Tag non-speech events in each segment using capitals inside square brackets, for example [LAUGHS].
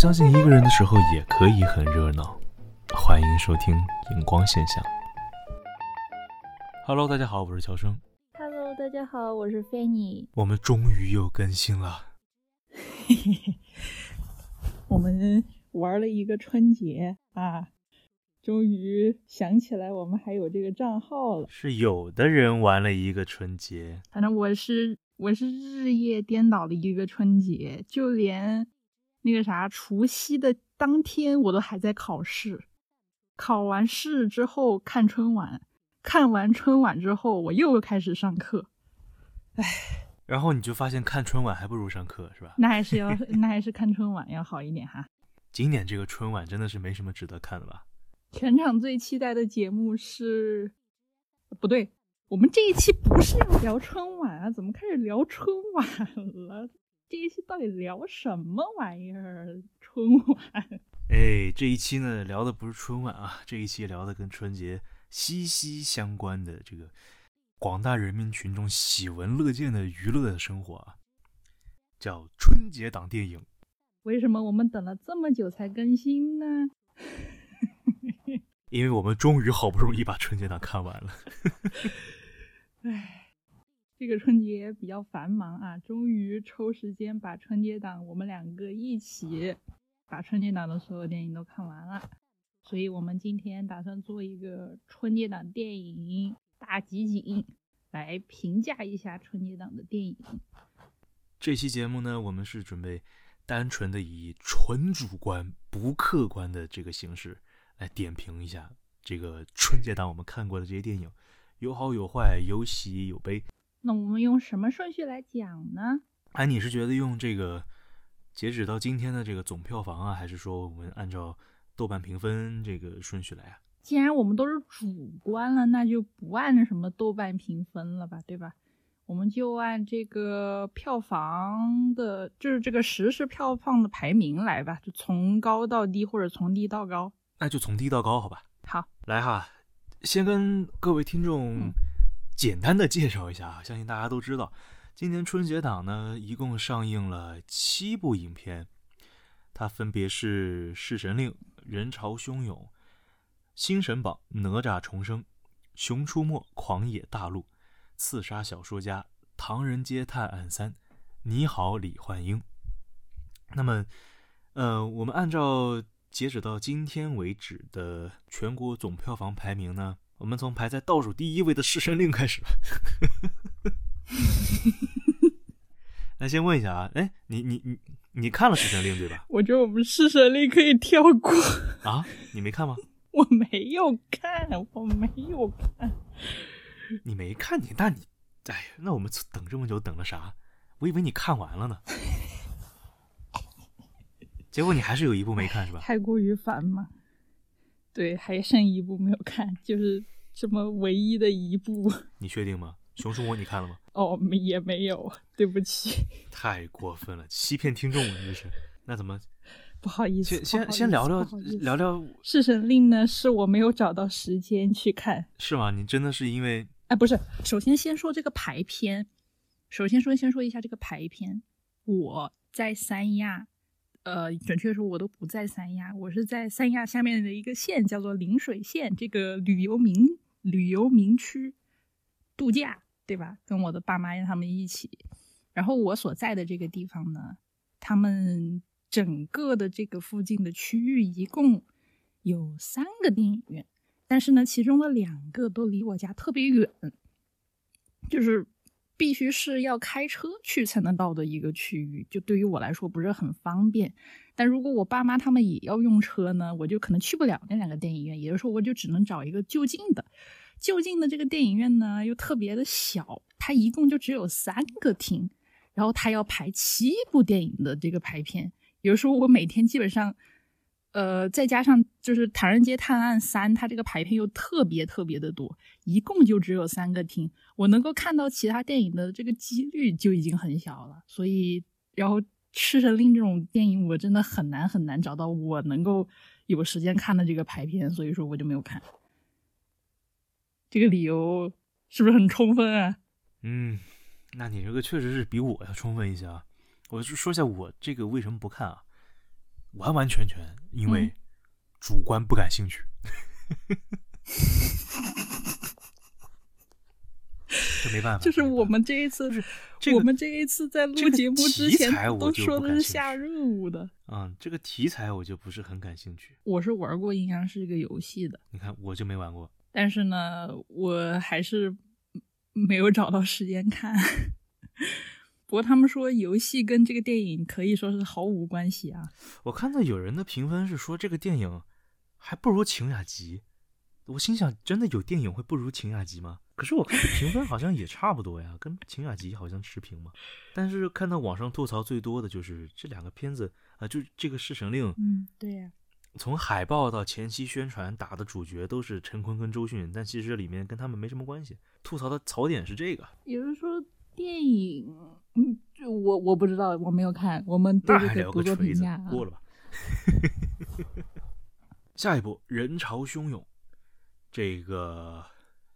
相信一个人的时候也可以很热闹。欢迎收听荧光现象。Hello，大家好，我是乔生。Hello，大家好，我是 Fanny。我们终于又更新了。[LAUGHS] 我们玩了一个春节啊，终于想起来我们还有这个账号了。是有的人玩了一个春节，反正我是我是日夜颠倒的一个春节，就连那个啥除夕的当天我都还在考试，考完试之后看春晚，看完春晚之后我又开始上课。唉，[SIGHS] 然后你就发现看春晚还不如上课，是吧？那还是要那还是看春晚要好一点哈。[LAUGHS] 今年这个春晚真的是没什么值得看的吧？全场最期待的节目是，不对，我们这一期不是要聊春晚啊，怎么开始聊春晚了？这一期到底聊什么玩意儿？[LAUGHS] 春晚？哎，这一期呢聊的不是春晚啊，这一期聊的跟春节息息相关的这个广大人民群众喜闻乐见的娱乐生活啊，叫春节档电影。为什么我们等了这么久才更新呢？[LAUGHS] 因为我们终于好不容易把春节档看完了。[LAUGHS] 唉，这个春节比较繁忙啊，终于抽时间把春节档我们两个一起把春节档的所有电影都看完了。所以我们今天打算做一个春节档电影大集锦，来评价一下春节档的电影。这期节目呢，我们是准备单纯的以纯主观、不客观的这个形式来点评一下这个春节档我们看过的这些电影，有好有坏，有喜有悲。那我们用什么顺序来讲呢？哎，你是觉得用这个截止到今天的这个总票房啊，还是说我们按照豆瓣评分这个顺序来啊？既然我们都是主观了，那就不按什么豆瓣评分了吧，对吧？我们就按这个票房的，就是这个实时票房的排名来吧，就从高到低，或者从低到高。那就从低到高，好吧？好，来哈，先跟各位听众嗯简单的介绍一下啊，相信大家都知道，今年春节档呢一共上映了七部影片，它分别是《弑神令》《人潮汹涌》《新神榜》《哪吒重生》《熊出没》《狂野大陆》《刺杀小说家》《唐人街探案三》《你好，李焕英》。那么，呃，我们按照截止到今天为止的全国总票房排名呢，我们从排在倒数第一位的《弑神令》开始吧。[LAUGHS] 那先问一下啊，哎，你你你你看了《弑神令》对吧？我觉得我们弑神令可以跳过。啊，你没看吗？[LAUGHS] 我没有看，我没有看。你没看你，那你，哎呀，那我们等这么久等了啥？我以为你看完了呢。[LAUGHS] 结果你还是有一部没看是吧？太过于繁忙。对，还剩一部没有看，就是这么唯一的一部。[LAUGHS] 你确定吗？《熊出没》你看了吗？哦，没也没有，对不起，[LAUGHS] 太过分了，欺骗听众了，这是。那怎么 [LAUGHS] 不好意思。先先先聊聊聊聊，《弑神令》呢，是我没有找到时间去看。是吗？你真的是因为哎，不是，首先先说这个排片，首先说先说一下这个排片。我在三亚，呃，准确说我都不在三亚，我是在三亚下面的一个县，叫做陵水县，这个旅游名旅游名区度假，对吧？跟我的爸妈他们一起。然后我所在的这个地方呢，他们整个的这个附近的区域一共有三个电影院。但是呢，其中的两个都离我家特别远，就是必须是要开车去才能到的一个区域，就对于我来说不是很方便。但如果我爸妈他们也要用车呢，我就可能去不了那两个电影院，也就是说，我就只能找一个就近的。就近的这个电影院呢，又特别的小，它一共就只有三个厅，然后它要排七部电影的这个排片，有时候我每天基本上。呃，再加上就是《唐人街探案三》，它这个排片又特别特别的多，一共就只有三个厅，我能够看到其他电影的这个几率就已经很小了。所以，然后《弑神令》这种电影，我真的很难很难找到我能够有时间看的这个排片，所以说我就没有看。这个理由是不是很充分啊？嗯，那你这个确实是比我要充分一些啊。我就说一下我这个为什么不看啊？完完全全因为嗯主观不感兴趣。[LAUGHS] 这没办法，就是我们这一次，这个我们这一次在录节目之前都说的是下任务的。嗯，这个题材我就不是很感兴趣。我是玩过阴阳师这个游戏的，你看，我就没玩过。但是呢，我还是没有找到时间看。不过他们说游戏跟这个电影可以说是毫无关系啊。我看到有人的评分是说这个电影还不如《晴雅集》，我心想，真的有电影会不如《晴雅集》吗？可是我看评分好像也差不多呀，跟《晴雅集》好像持平嘛。但是看到网上吐槽最多的就是这两个片子啊、就这个《侍神令》，嗯，对呀、从海报到前期宣传打的主角都是陈坤跟周迅，但其实里面跟他们没什么关系。吐槽的槽点是这个，也就是说电影，嗯，就我我不知道，我没有看，我们对那还聊这个不做个锤子评价啊。，过了吧。[LAUGHS] 下一部人潮汹涌，这个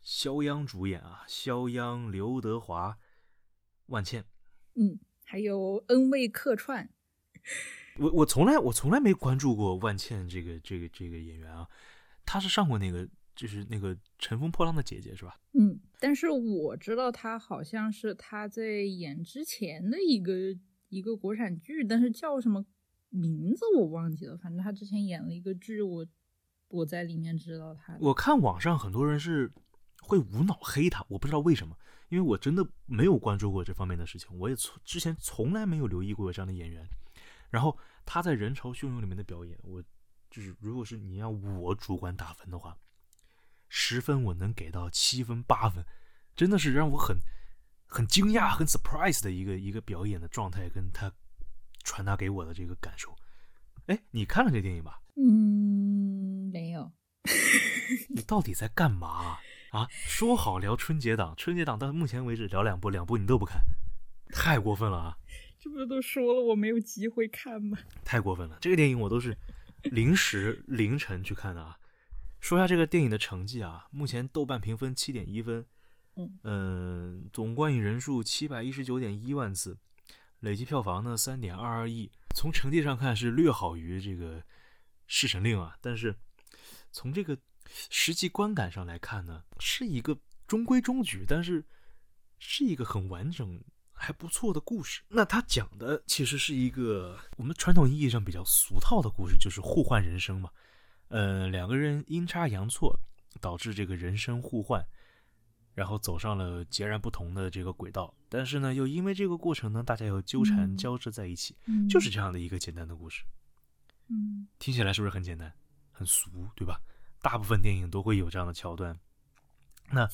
肖央主演啊，肖央、刘德华、万茜。嗯，还有恩卫客串，我我从来我从来没关注过万茜这个这个这个演员啊，她是上过那个就是那个《乘风破浪的姐姐》是吧？嗯，但是我知道她好像是她在演之前的一个一个国产剧，但是叫什么名字我忘记了。反正她之前演了一个剧，我我在里面知道她。我看网上很多人是会无脑黑她，我不知道为什么，因为我真的没有关注过这方面的事情，我也从之前从来没有留意过这样的演员。然后她在《人潮汹涌》里面的表演，我就是如果是你让我主观打分的话，十分我能给到七分八分，真的是让我很很惊讶、很 surprise 的一个一个表演的状态，跟他传达给我的这个感受。哎，你看了这电影吧？嗯，没有。[LAUGHS] 你到底在干嘛啊？说好聊春节档，春节档到目前为止聊两部，两部你都不看，太过分了啊！[LAUGHS] 这不是都说了我没有机会看吗？太过分了！这个电影我都是临时凌晨去看的啊。说一下这个电影的成绩啊，目前豆瓣评分七点一分，嗯嗯、总观影人数七百一十九点一万次，累计票房呢三点二二亿。从成绩上看是略好于这个《侍神令》啊，但是从这个实际观感上来看呢，是一个中规中矩，但是是一个很完整、还不错的故事。那它讲的其实是一个我们传统意义上比较俗套的故事，就是互换人生嘛。呃，两个人阴差阳错导致这个人生互换，然后走上了截然不同的这个轨道。但是呢，又因为这个过程呢，大家又纠缠嗯交织在一起，嗯，就是这样的一个简单的故事。嗯听起来是不是很简单、很俗，对吧？大部分电影都会有这样的桥段。那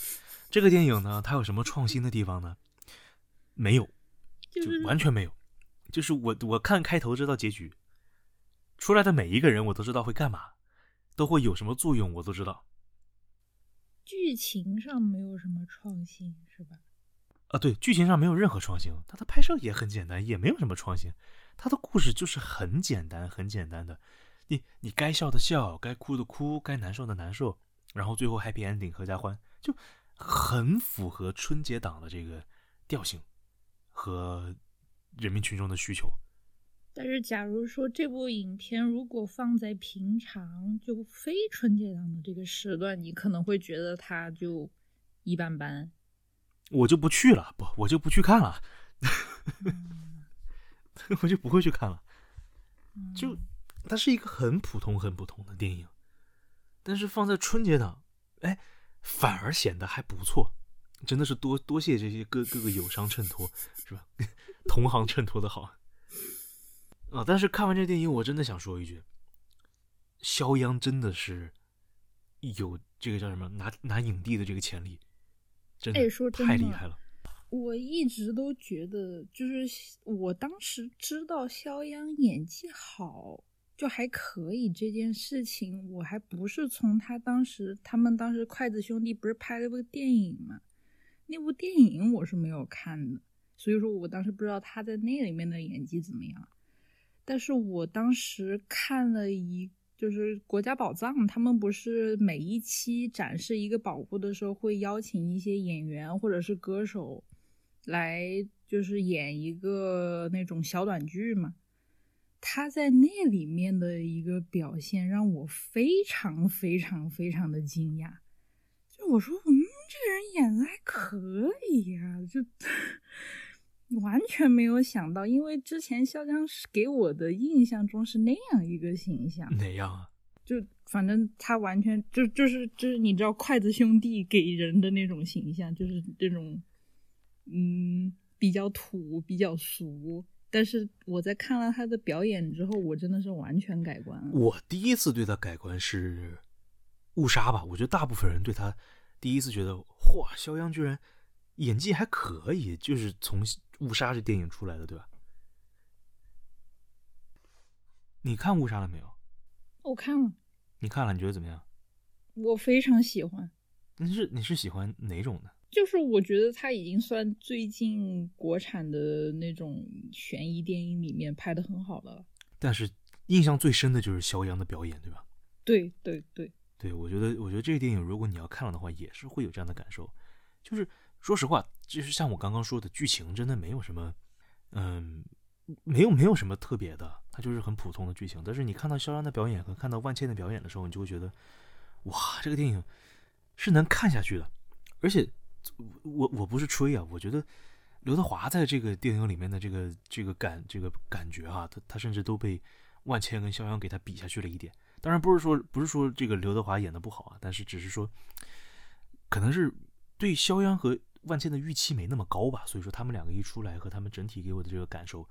这个电影呢，它有什么创新的地方呢？没有，就就是完全没有。就是我我看开头知道结局，出来的每一个人我都知道会干嘛，都会有什么作用，我都知道。剧情上没有什么创新，是吧？啊，对，剧情上没有任何创新，它的拍摄也很简单，也没有什么创新，它的故事就是很简单，很简单的，你你该笑的笑，该哭的哭，该难受的难受，然后最后 happy ending 合家欢，就很符合春节档的这个调性和人民群众的需求。但是，假如说这部影片如果放在平常就非春节档的这个时段，你可能会觉得它就一般般。我就不去了，不，我就不去看了，[LAUGHS] 我就不会去看了。就它是一个很普通、很普通的电影，但是放在春节档，哎，反而显得还不错。真的是多多谢这些各各个友商衬托，是吧？[LAUGHS] 同行衬托的好啊！但是看完这电影，我真的想说一句：肖央真的是有这个叫什么拿拿影帝的这个潜力，真的太厉害了。我一直都觉得，就是我当时知道肖央演技好，就还可以这件事情，我还不是从他当时他们当时筷子兄弟不是拍了部电影嘛？那部电影我是没有看的，所以说我当时不知道他在那里面的演技怎么样。但是我当时看了一，就是《国家宝藏》，他们不是每一期展示一个宝物的时候，会邀请一些演员或者是歌手来，就是演一个那种小短剧嘛。他在那里面的一个表现让我非常非常非常的惊讶。就我说，嗯，这个人演的还可以呀、就完全没有想到，因为之前肖央是给我的印象中是那样一个形象，哪样啊？就反正他完全就就是就是你知道筷子兄弟给人的那种形象，就是这种嗯比较土、比较俗。但是我在看了他的表演之后，我真的是完全改观了。我第一次对他改观是误杀吧，我觉得大部分人对他第一次觉得，嚯，肖央居然演技还可以，就是从误杀这电影出来的，对吧？你看误杀了没有？我看了，你看了，你觉得怎么样？我非常喜欢。你是你是喜欢哪种的？就是我觉得他已经算最近国产的那种悬疑电影里面拍的很好的了。但是印象最深的就是肖央的表演，对吧？对对对，对，我觉得，我觉得这个电影如果你要看了的话，也是会有这样的感受。就是说实话，就是像我刚刚说的，剧情真的没有什么，嗯，没有没有什么特别的，它就是很普通的剧情。但是你看到肖央的表演和看到万茜的表演的时候，你就会觉得，哇，这个电影是能看下去的。而且，我我不是吹啊，我觉得刘德华在这个电影里面的这个这个感这个感觉啊，他他甚至都被万茜跟肖央给他比下去了一点。当然不是说不是说这个刘德华演的不好啊，但是只是说，可能是对肖央和万茜的预期没那么高吧，所以说他们两个一出来和他们整体给我的这个感受，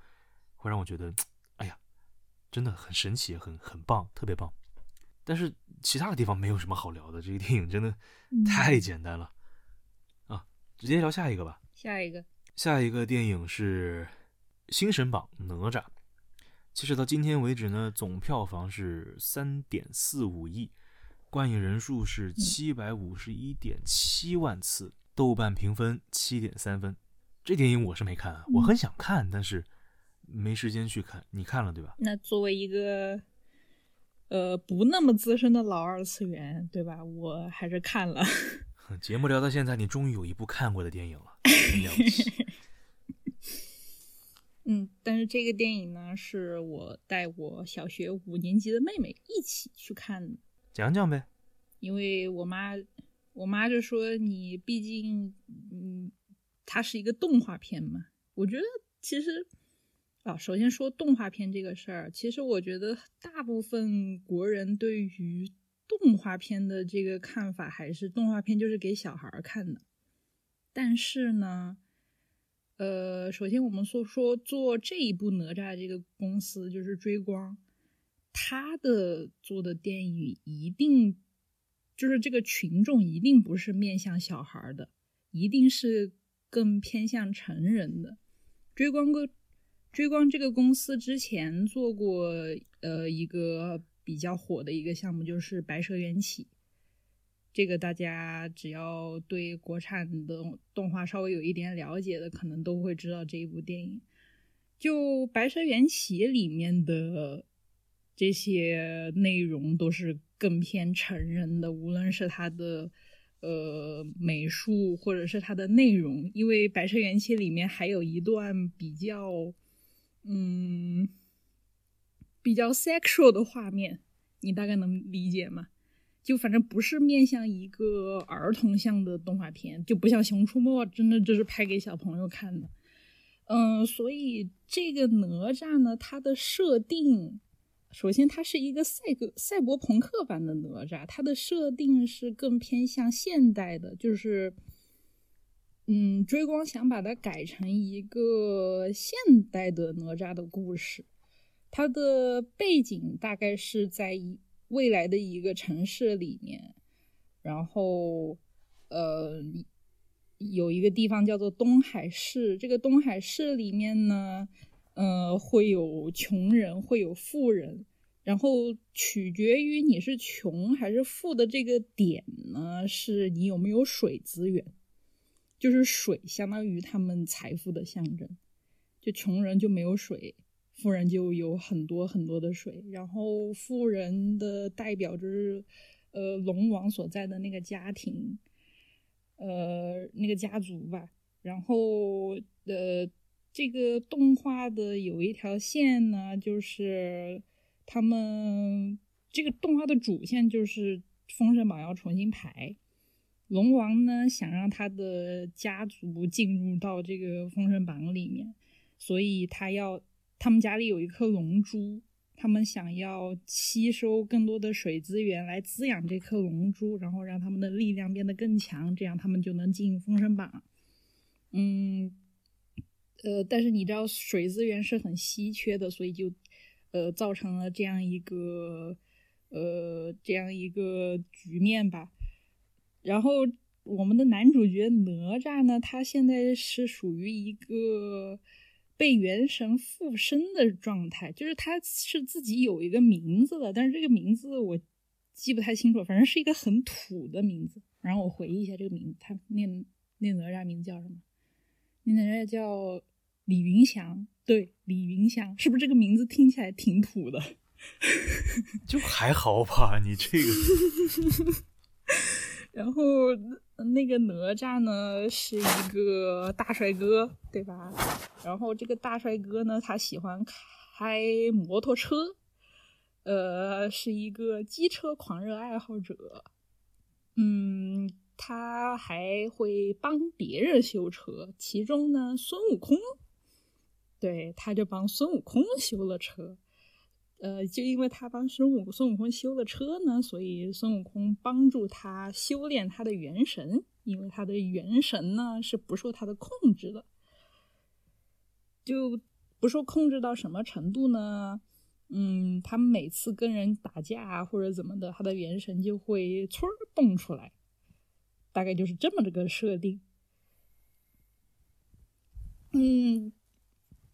会让我觉得，哎呀，真的很神奇，很很棒，特别棒。但是其他的地方没有什么好聊的，这个电影真的太简单了、啊！直接聊下一个吧。下一个下一个电影是《新神榜哪吒》。其实到今天为止呢，总票房是三点四五亿，观影人数是七百五十一点七万次，豆瓣评分七点三分。这电影我是没看啊，我很想看，但是没时间去看。你看了对吧？那作为一个呃不那么资深的老二次元，对吧？我还是看了。[LAUGHS] 节目聊到现在，你终于有一部看过的电影了，真了不起。[LAUGHS] 嗯，但是这个电影呢，是我带我小学五年级的妹妹一起去看的，讲讲呗。因为我妈，我妈就说你毕竟，嗯，它是一个动画片嘛。我觉得其实啊，首先说动画片这个事儿，其实我觉得大部分国人对于动画片的这个看法，还是动画片就是给小孩看的。但是呢，呃，首先我们说说做这一部哪吒这个公司就是追光，他的做的电影一定就是这个群众一定不是面向小孩的，一定是更偏向成人的。追光哥追光这个公司之前做过呃一个比较火的一个项目，就是《白蛇缘起》。这个大家只要对国产的动画稍微有一点了解的，可能都会知道这一部电影。就《白蛇缘起》里面的这些内容都是更偏成人的，无论是它的呃美术或者是它的内容，因为《白蛇缘起》里面还有一段比较嗯比较 sexual 的画面，你大概能理解吗？就反正不是面向一个儿童向的动画片，就不像《熊出没》，真的就是拍给小朋友看的。嗯，所以这个哪吒呢，它的设定，首先它是一个赛格赛博朋克版的哪吒，它的设定是更偏向现代的，就是，嗯，追光想把它改成一个现代的哪吒的故事，它的背景大概是在一。未来的一个城市里面，然后呃有一个地方叫做东海市。这个东海市里面呢，呃会有穷人，会有富人，然后取决于你是穷还是富的这个点呢，是你有没有水资源。就是水相当于他们财富的象征，就穷人就没有水。富人就有很多很多的水，然后富人的代表就是，呃，龙王所在的那个家庭，呃，那个家族吧。然后，呃，这个动画的有一条线呢，就是他们这个动画的主线就是《封神榜》要重新排。龙王呢，想让他的家族进入到这个《封神榜》里面，所以他要他们家里有一颗龙珠，他们想要吸收更多的水资源来滋养这颗龙珠，然后让他们的力量变得更强，这样他们就能进《封神榜》。嗯，呃，但是你知道水资源是很稀缺的，所以就呃造成了这样一个呃这样一个局面吧。然后我们的男主角哪吒呢？他现在是属于一个被元神附身的状态，就是他是自己有一个名字的，但是这个名字我记不太清楚，反正是一个很土的名字。然后我回忆一下这个名字，他那那哪吒名字叫什么？那哪吒叫李云祥，对，李云祥，是不是这个名字听起来挺土的？[LAUGHS] 就还好吧，你这个。然后那个哪吒呢，是一个大帅哥，对吧？然后这个大帅哥呢，他喜欢开摩托车，呃，是一个机车狂热爱好者。嗯，他还会帮别人修车，其中呢，孙悟空，对，他就帮孙悟空修了车。呃，就因为他帮孙悟孙悟空修了车呢，所以孙悟空帮助他修炼他的元神，因为他的元神呢是不受他的控制的，就不受控制到什么程度呢？嗯，他每次跟人打架或者怎么的，他的元神就会嗖蹦出来，大概就是这么这个设定。嗯。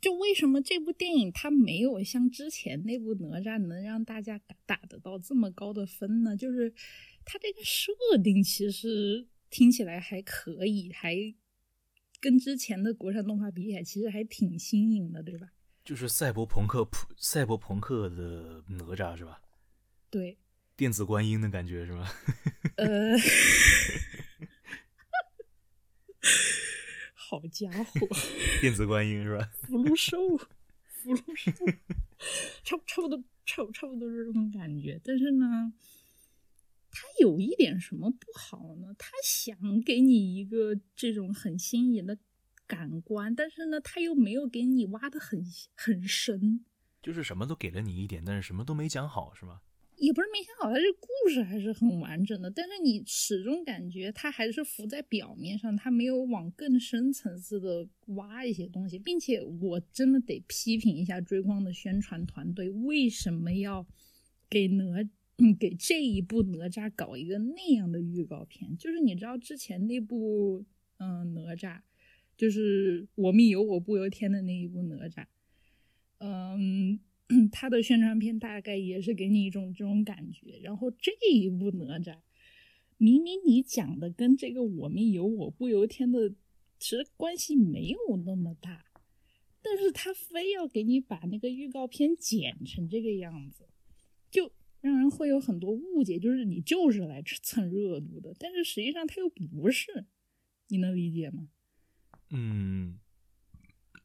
就为什么这部电影它没有像之前那部哪吒能让大家打打得到这么高的分呢？就是它这个设定其实听起来还可以，还跟之前的国产动画比起来，其实还挺新颖的，对吧？就是赛博朋克普赛博朋克的哪吒是吧？对，电子观音的感觉是吧？呃。[LAUGHS] [LAUGHS] 好家伙，[LAUGHS] 电子观音是吧？福禄寿，福禄寿，差差不多，差差不多是这种感觉。但是呢，他有一点什么不好呢？他想给你一个这种很新颖的感官，但是呢，他又没有给你挖的很很深，就是什么都给了你一点，但是什么都没讲好，是吗？也不是没想好，它这故事还是很完整的，但是你始终感觉它还是浮在表面上，它没有往更深层次的挖一些东西，并且我真的得批评一下追光的宣传团队，为什么要给哪给这一部哪吒搞一个那样的预告片？就是你知道之前那部嗯哪吒，就是我命由我不由天的那一部哪吒，嗯。他的宣传片大概也是给你一种这种感觉，然后这一部哪吒，明明你讲的跟这个我命由我不由天的其实关系没有那么大，但是他非要给你把那个预告片剪成这个样子，就让人会有很多误解，就是你就是来蹭热度的，但是实际上他又不是，你能理解吗？嗯，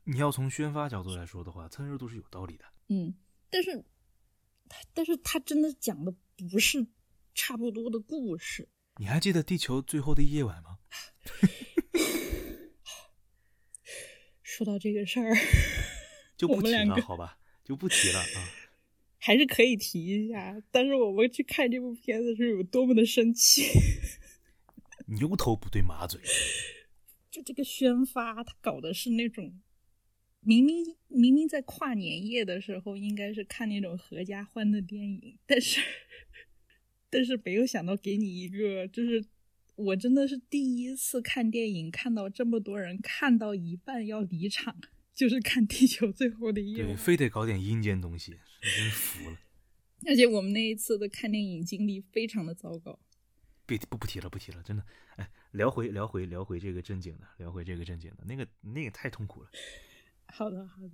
你要从宣发角度来说的话，蹭热度是有道理的。嗯，但是，但是他真的讲的不是差不多的故事。你还记得《地球最后的夜晚》吗？[LAUGHS] 说到这个事儿，[LAUGHS] 就不提了，好吧，就不提了啊。[LAUGHS] 还是可以提一下，但是我们去看这部片子是有多么的生气。牛头不对马嘴，就这个宣发，他搞的是那种。明明明明在跨年夜的时候应该是看那种合家欢的电影，但是 [LAUGHS] 但是没有想到给你一个，就是我真的是第一次看电影看到这么多人看到一半要离场，就是看《地球最后的夜晚》，对，非得搞点阴间东西，真服了。而且我们那一次的看电影经历非常的糟糕。别不不提了，不提了，真的。哎，聊回聊回聊回这个正经的，聊回这个正经的，那个那个太痛苦了。好的，好的。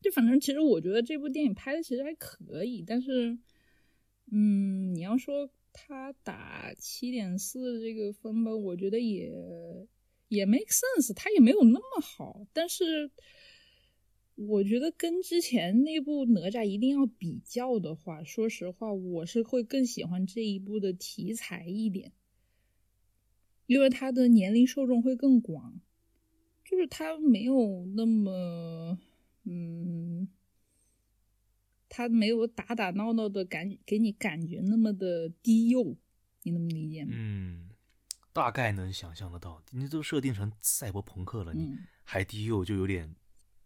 就反正，其实我觉得这部电影拍的其实还可以，但是，嗯，你要说他打七点四这个分吧，我觉得也也 make sense，它也没有那么好，但是我觉得跟之前那部哪吒一定要比较的话，说实话，我是会更喜欢这一部的题材一点，因为它的年龄受众会更广，就是他没有那么，嗯，他没有打打闹闹的感，给你感觉那么的低幼，你能理解吗？嗯，大概能想象得到，你都设定成赛博朋克了，你嗯。还低幼就有点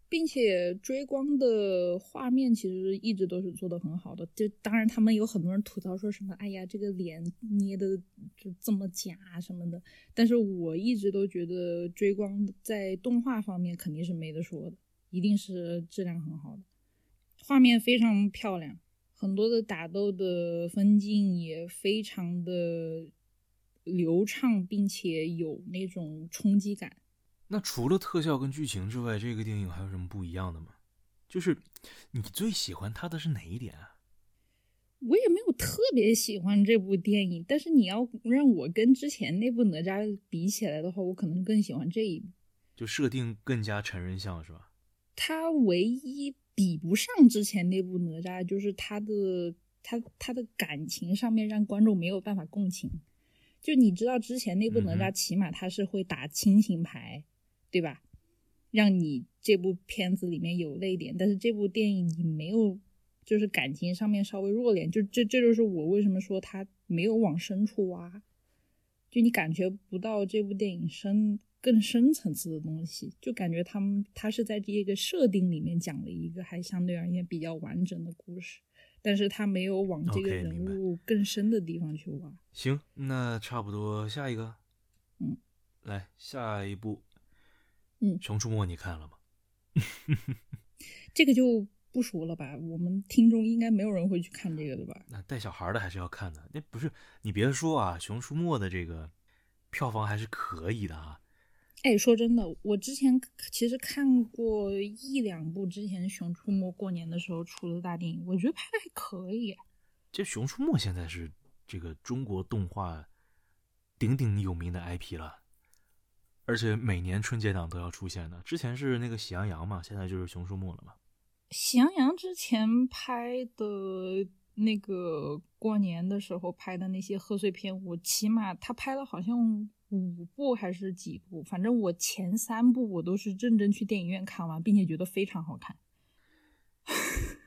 并且追光的画面其实一直都是做的很好的，就当然他们有很多人吐槽说什么，哎呀，这个脸捏的就这么假什么的，但是我一直都觉得追光在动画方面肯定是没得说的，一定是质量很好的，画面非常漂亮，很多的打斗的分镜也非常的流畅，并且有那种冲击感。那除了特效跟剧情之外，这个电影还有什么不一样的吗？就是你最喜欢它的是哪一点啊？我也没有特别喜欢这部电影，但是你要让我跟之前那部哪吒比起来的话，我可能更喜欢这一部。就设定更加成人像是吧？它唯一比不上之前那部哪吒，就是它的它它的感情上面让观众没有办法共情。就你知道之前那部哪吒，起码他是会打亲情牌，对吧？让你这部片子里面有泪点，但是这部电影你没有，就是感情上面稍微弱点，就这这就是我为什么说它没有往深处挖，就你感觉不到这部电影深更深层次的东西，就感觉他们他是在这个设定里面讲了一个还相对而言比较完整的故事，但是他没有往这个人物更深的地方去挖。行，那差不多下一个，嗯，来下一部，嗯《熊出没》你看了吗？这个就不说了吧，我们听众应该没有人会去看这个的吧？那带小孩的还是要看的。那不是你别说啊，《熊出没》的这个票房还是可以的啊。哎，说真的，我之前其实看过一两部之前《熊出没》过年的时候出的大电影，我觉得拍的还可以。这《熊出没》现在是这个中国动画鼎鼎有名的 IP 了，而且每年春节档都要出现的。之前是那个《喜羊羊》嘛，现在就是《熊出没》了嘛。喜羊羊之前拍的那个过年的时候拍的那些贺岁片，我起码他拍了好像五部还是几部，反正我前三部我都是认真去电影院看完，并且觉得非常好看。[LAUGHS]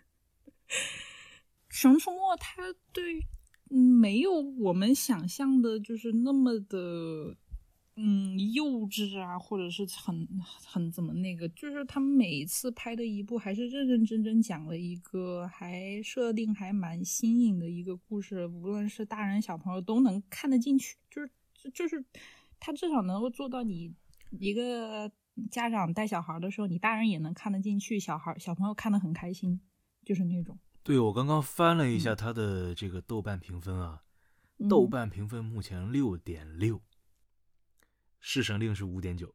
熊出没它对没有我们想象的，就是那么的嗯幼稚啊，或者是很很怎么那个，就是他们每一次拍的一部还是认认真真讲了一个还设定还蛮新颖的一个故事，无论是大人小朋友都能看得进去，就是就是他至少能够做到你一个家长带小孩的时候，你大人也能看得进去，小孩小朋友看得很开心，就是那种。对，我刚刚翻了一嗯下他的这个豆瓣评分啊，嗯豆瓣评分目前六点六，《弑神令》是五点九。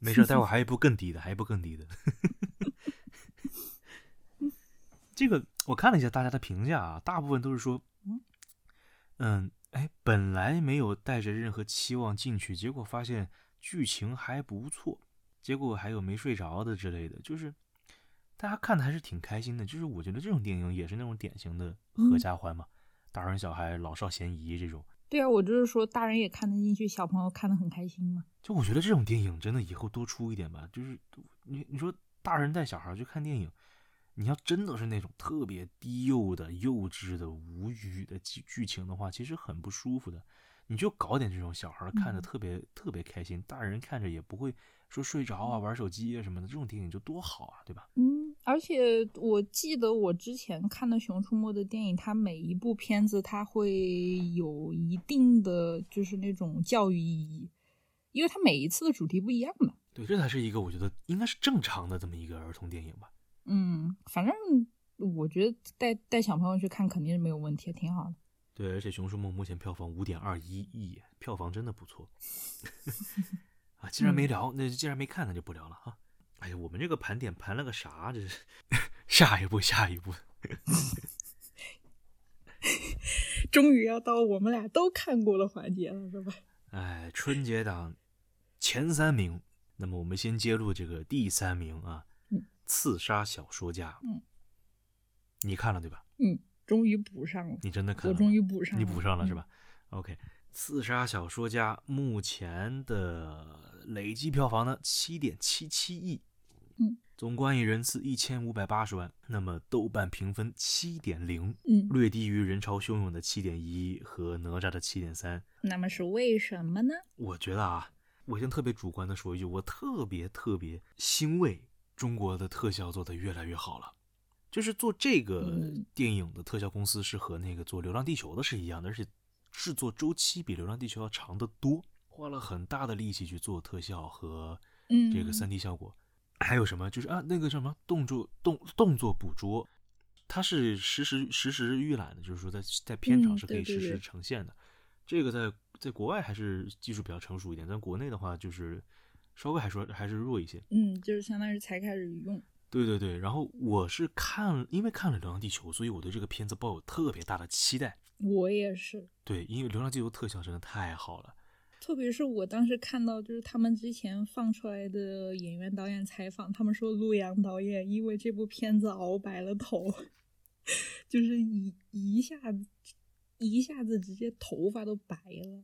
没事，待会儿还有一部更低的，还有一部更低的。[LAUGHS] 这个我看了一下大家的评价啊，大部分都是说，嗯，哎，本来没有带着任何期望进去，结果发现剧情还不错，结果还有没睡着的之类的，就是大家看的还是挺开心的。就是我觉得这种电影也是那种典型的合家欢嘛，大人小孩、老少咸宜这种。对啊，我就是说，大人也看得进去，小朋友看得很开心嘛。就我觉得这种电影真的以后多出一点吧。就是你你说大人带小孩去看电影，你要真的是那种特别低幼的、幼稚的、无语的剧剧情的话，其实很不舒服的。你就搞点这种小孩看着嗯特别、特别开心，大人看着也不会说睡着啊、玩手机啊什么的，这种电影就多好啊，对吧？嗯，而且我记得我之前看的《熊出没》的电影，它每一部片子它会有一定的就是那种教育意义，因为它每一次的主题不一样嘛。对，这才是一个我觉得应该是正常的这么一个儿童电影吧。嗯，反正我觉得带带小朋友去看肯定是没有问题，挺好的。对，而且《熊出没》目前票房五点二一亿，票房真的不错。[LAUGHS] 啊，既然没聊，那既然没看，那就不聊了哈。哎呀，我们这个盘点盘了个啥？这是 [LAUGHS] 下一步，下一步。[LAUGHS] 终于要到我们俩都看过的环节了，是吧？哎，春节档前三名，那么我们先揭露这个第三名啊，嗯刺杀小说家。嗯，你看了对吧？嗯，终于补上了，你真的看我了我？终于补上了，你补上了是嗯？吧、o k 刺杀小说家目前的累计票房呢七点七七亿，嗯，总观影人次一千五百八十万，那么豆瓣评分七点零，嗯，略低于人潮汹涌的七点一和哪吒的七点三。那么是为什么呢？我觉得啊，我先特别主观的说一句，我特别特别欣慰中国的特效做得越来越好了。就是做这个嗯电影的特效公司是和那个做《流浪地球》的是一样的，而且制作周期比《流浪地球》要长得多，花了很大的力气去做特效和嗯，这个三 D 效果。还有什么？就是啊，那个什么动作动动作捕捉，它是实时实时预览的，就是说在在片场嗯是可以实时对对对呈现的。这个在在国外还是技术比较成熟一点，但国内的话就是稍微还说还是弱一些。嗯，就是相当于才开始用。对对对，然后我是看，因为看了《流浪地球》，所以我对这个片子抱有特别大的期待。我也是，对，因为《流浪地球》特效真的太好了。特别是我当时看到，就是他们之前放出来的演员导演采访，他们说陆阳导演因为这部片子熬白了头，[LAUGHS] 就是一一下子一下子直接头发都白了。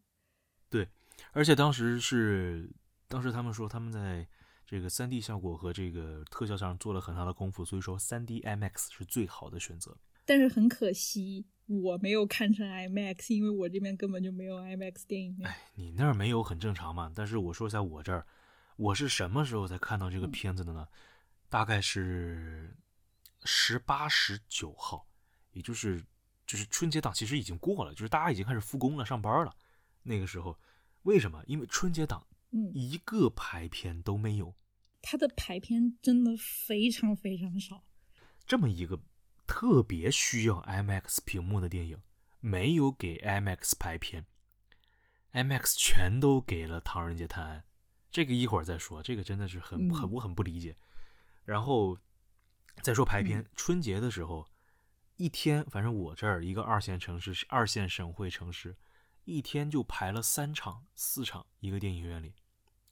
对而且当时是，当时他们说他们在这个三 D 效果和这个特效上做了很大的功夫，所以说三 D IMAX 是最好的选择。但是很可惜，我没有看成 IMAX，因为我这边根本就没有 IMAX 电影院。哎，你那儿没有很正常嘛？但是我说一下我这儿，我是什么时候才看到这个片子的呢？大概是十八、十九号，也就是就是春节档其实已经过了，就是大家已经开始复工了、上班了。那个时候，为什么？因为春节档嗯，一个排片都没有，它的排片真的非常非常少。这么一个特别需要 IMAX 屏幕的电影，没有给 IMAX 排片，IMAX 全都给了《唐人街探案》，这个一会儿再说，这个真的是很很嗯。我很不理解。然后再说排片，嗯。春节的时候，一天，反正我这儿一个二线城市，二线省会城市，一天就排了三场、四场，一个电影院里，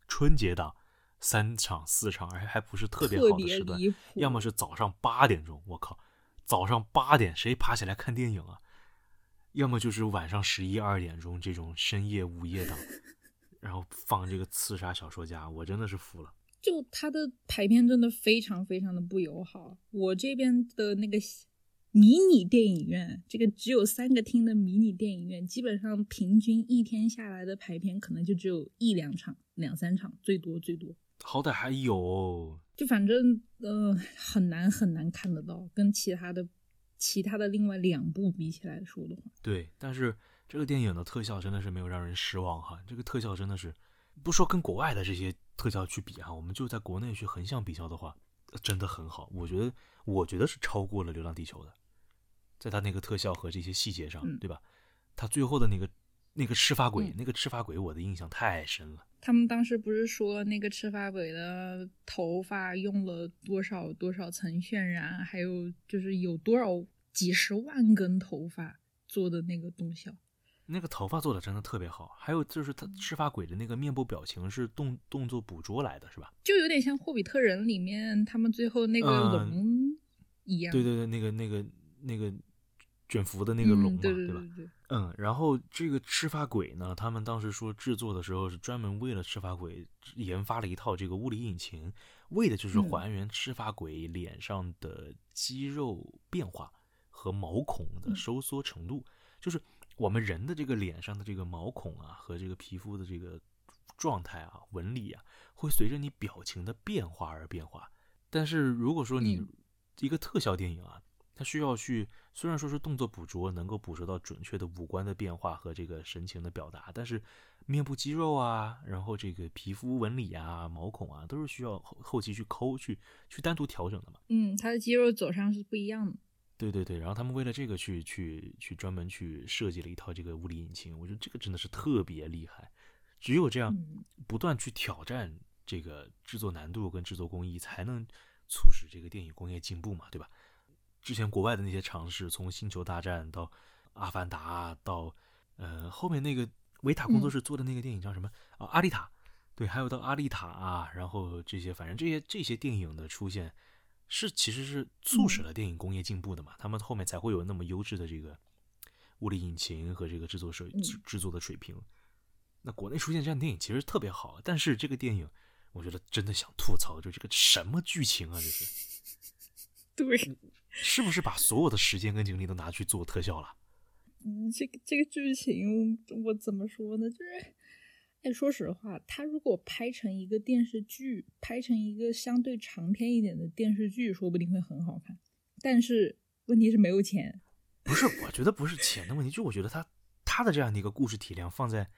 春节档三场、四场，而且还不是特别好的时段。要么是早上八点钟，我靠，早上八点谁爬起来看电影啊？要么就是晚上十一二点钟这种深夜午夜档，然后放这个刺杀小说家，我真的是服了。就它的排片真的非常非常的不友好。我这边的那个迷你电影院，这个只有三个厅的迷你电影院，基本上平均一天下来的排片可能就只有一两场、两三场，最多最多。好歹还有，就反正呃很难很难看得到，跟其他的其他的另外两部比起来说的话，对，但是这个电影的特效真的是没有让人失望哈。这个特效真的是，不说跟国外的这些特效去比哈，我们就在国内去横向比较的话，呃真的很好。我觉得，我觉得是超过了《流浪地球》的，在它那个特效和这些细节上，嗯对吧？它最后的那个那个赤发鬼，嗯那个赤发鬼，我的印象太深了。他们当时不是说那个赤发鬼的头发用了多少多少层渲染，还有就是有多少几十万根头发做的那个动效。那个头发做的真的特别好，还有就是他赤发鬼的那个面部表情是动动作捕捉来的，是吧？就有点像《霍比特人》里面他们最后那个嗯龙一样。对对对，那个那个那个卷福的那个龙嘛，嗯、对对吧？对对，嗯，然后这个赤发鬼呢，他们当时说制作的时候是专门为了赤发鬼研发了一套这个物理引擎，为的就是嗯。还原赤发鬼脸上的肌肉变化和毛孔的嗯。收缩程度，就是我们人的这个脸上的这个毛孔啊和这个皮肤的这个状态啊、纹理啊，会随着你表情的变化而变化。但是如果说你嗯。一个特效电影啊，它需要去，虽然说是动作捕捉能够捕捉到准确的五官的变化和这个神情的表达，但是面部肌肉啊，然后这个皮肤纹理啊、毛孔啊，都是需要后后期去抠、去去单独调整的嘛。嗯，他的肌肉走向是不一样的。对对对，然后他们为了这个去去去专门去设计了一套这个物理引擎，我觉得这个真的是特别厉害。只有这样嗯不断去挑战这个制作难度跟制作工艺，才能促使这个电影工业进步嘛，对吧？之前国外的那些尝试，从《星球大战》到《阿凡达》到呃后面那个维塔工作室做的那个电影叫什么？啊？阿丽塔，对，还有到阿丽塔啊，然后这些反正这些这些电影的出现，是其实是促使了电影工业进步的嘛，他们后面才会有那么优质的这个物理引擎和这个制作水制制作的水平。那国内出现这样的电影其实特别好，但是这个电影我觉得真的想吐槽，就这个什么剧情啊，这是，[LAUGHS] 对，是不是把所有的时间跟精力都拿去做特效了？嗯，这个这个剧情我怎么说呢？就是，哎，说实话，他如果拍成一个电视剧，拍成一个相对长篇一点的电视剧，说不定会很好看。但是问题是没有钱。不是，我觉得不是钱的问题，就我觉得他他的这样的一个故事体量放在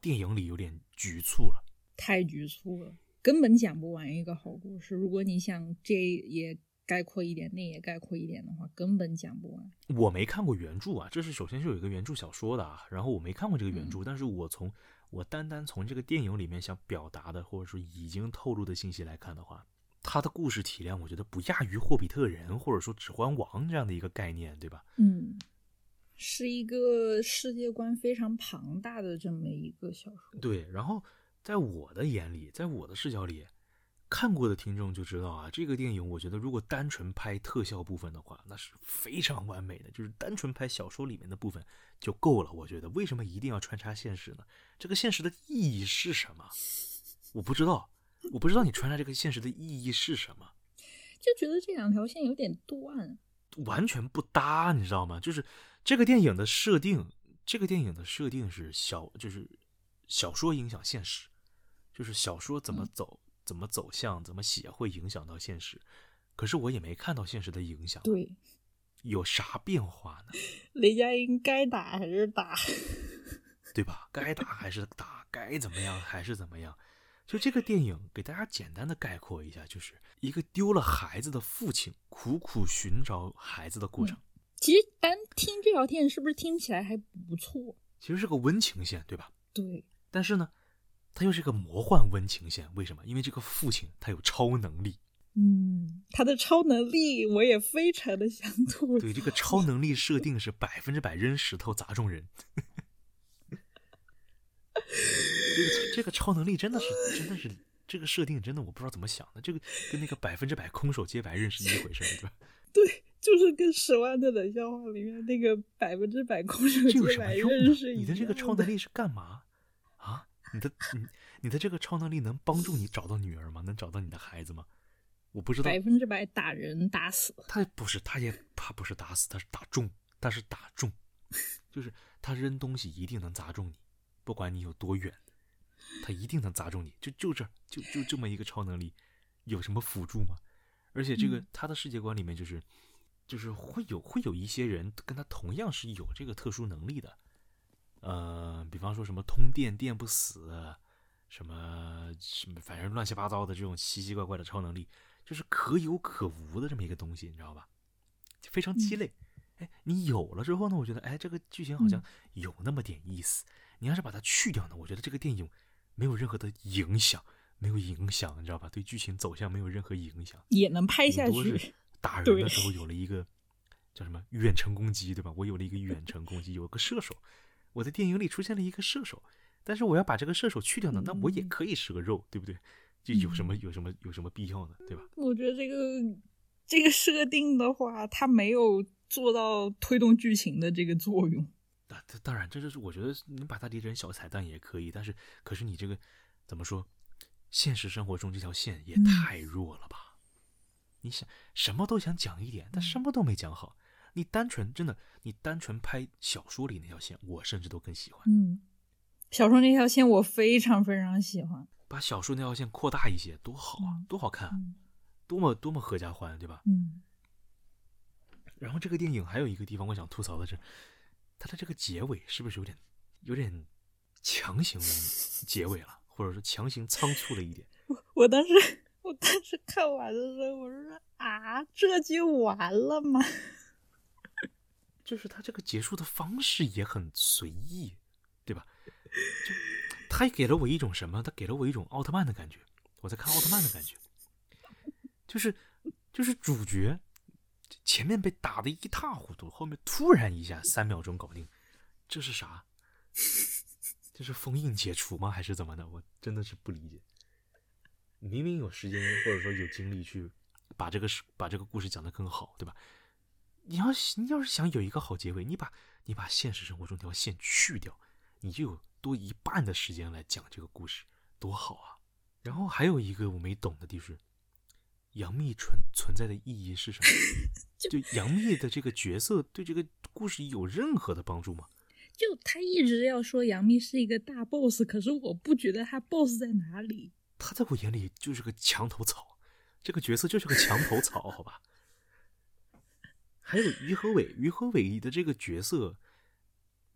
电影里有点局促了，太局促了，根本讲不完一个好故事。如果你想这也。概括一点，那也概括一点的话，根本讲不完。我没看过原著啊，这是首先是有一个原著小说的啊，然后我没看过这个原著，但是我从我单单从这个电影里面想表达的，或者说已经透露的信息来看的话，它的故事体量，我觉得不亚于《霍比特人》或者说《指环王》这样的一个概念，对吧？嗯，是一个世界观非常庞大的这么一个小说。对，然后在我的眼里，在我的视角里。看过的听众就知道啊，这个电影我觉得如果单纯拍特效部分的话，那是非常完美的，就是单纯拍小说里面的部分就够了。我觉得为什么一定要穿插现实呢？这个现实的意义是什么？我不知道，我不知道你穿插这个现实的意义是什么？[LAUGHS] 就觉得这两条线有点断，完全不搭，你知道吗？就是这个电影的设定，这个电影的设定是小，就是小说影响现实，就是小说怎么走。怎么走向，怎么写会影响到现实，可是我也没看到现实的影响。对，有啥变化呢？雷佳音该打还是打，对吧？该打还是打，该怎么样还是怎么样。就这个电影，给大家简单的概括一下，就是一个丢了孩子的父亲苦苦寻找孩子的过程。其实单听这条线是不是听起来还不错？其实是个温情线，对吧？对。但是呢？他又是个魔幻温情线，为什么？因为这个父亲他有超能力。嗯，他的超能力我也非常的想吐对，这个超能力设定是百分之百扔石头砸中人。这个这个超能力真的是真的是这个设定真的我不知道怎么想的，这个跟那个百分之百空手接白刃是一回事，对吧？[LAUGHS] 对，就是跟十万的冷笑话里面那个百分之百空手接白刃是一样的。你的这个超能力是干嘛？你的你你的这个超能力能帮助你找到女儿吗？能找到你的孩子吗？我不知道。百分之百打人打死。他不是，他也他不是打死，他是打中，他是打中，就是他扔东西一定能砸中你，不管你有多远，他一定能砸中你。就就这就就这么一个超能力，有什么辅助吗？而且这个他的世界观里面就是就是会有会有一些人跟他同样是有这个特殊能力的。呃，比方说什么通电电不死，什么什么，反正乱七八糟的这种奇奇怪怪的超能力，就是可有可无的这么一个东西，你知道吧？就非常鸡肋。哎，你有了之后呢，我觉得，哎，这个剧情好像有那么点意思。你要是把它去掉呢，我觉得这个电影没有任何的影响，没有影响，你知道吧？对剧情走向没有任何影响，也能拍下去。打 [LAUGHS] 人的时候有了一个叫什么远程攻击，对吧？我有了一个远程攻击，有个射手。我的电影里出现了一个射手，但是我要把这个射手去掉呢，那我也可以是个肉，对不对？就有什么有什么有什么必要呢？对吧？我觉得这个这个设定的话，它没有做到推动剧情的这个作用。啊，当然，这就是我觉得你把它理解成小彩蛋也可以，但是可是你这个怎么说？现实生活中这条线也太弱了吧？你想什么都想讲一点，但什么都没讲好。你单纯真的，你单纯拍小说里那条线，我甚至都更喜欢。嗯，小说那条线我非常非常喜欢。把小说那条线扩大一些，多好啊，多好看，多么多么合家欢，对吧？嗯。然后这个电影还有一个地方我想吐槽的是，它的这个结尾是不是有点有点强行 [LAUGHS] 结尾了，或者说强行仓促了一点？我我当时我当时看完的时候，我说啊，这就完了吗？就是他这个结束的方式也很随意，对吧？就他给了我一种什么？他给了我一种奥特曼的感觉。我在看奥特曼的感觉，就是就是主角前面被打的一塌糊涂，后面突然一下三秒钟搞定，这是啥？这是封印解除吗？还是怎么的？我真的是不理解。明明有时间或者说有精力去把这个事把这个故事讲得更好，对吧？你要你要是想有一个好结尾，你把你把现实生活中这条线去掉，你就有多一半的时间来讲这个故事，多好啊！然后还有一个我没懂的地方，杨幂存存在的意义是什么？[LAUGHS] 就杨幂的这个角色对这个故事有任何的帮助吗？[LAUGHS] 就他一直要说杨幂是一个大 boss，可是我不觉得他 boss 在哪里。他在我眼里就是个墙头草，这个角色就是个墙头草，好吧？还有于和伟，于和伟的这个角色，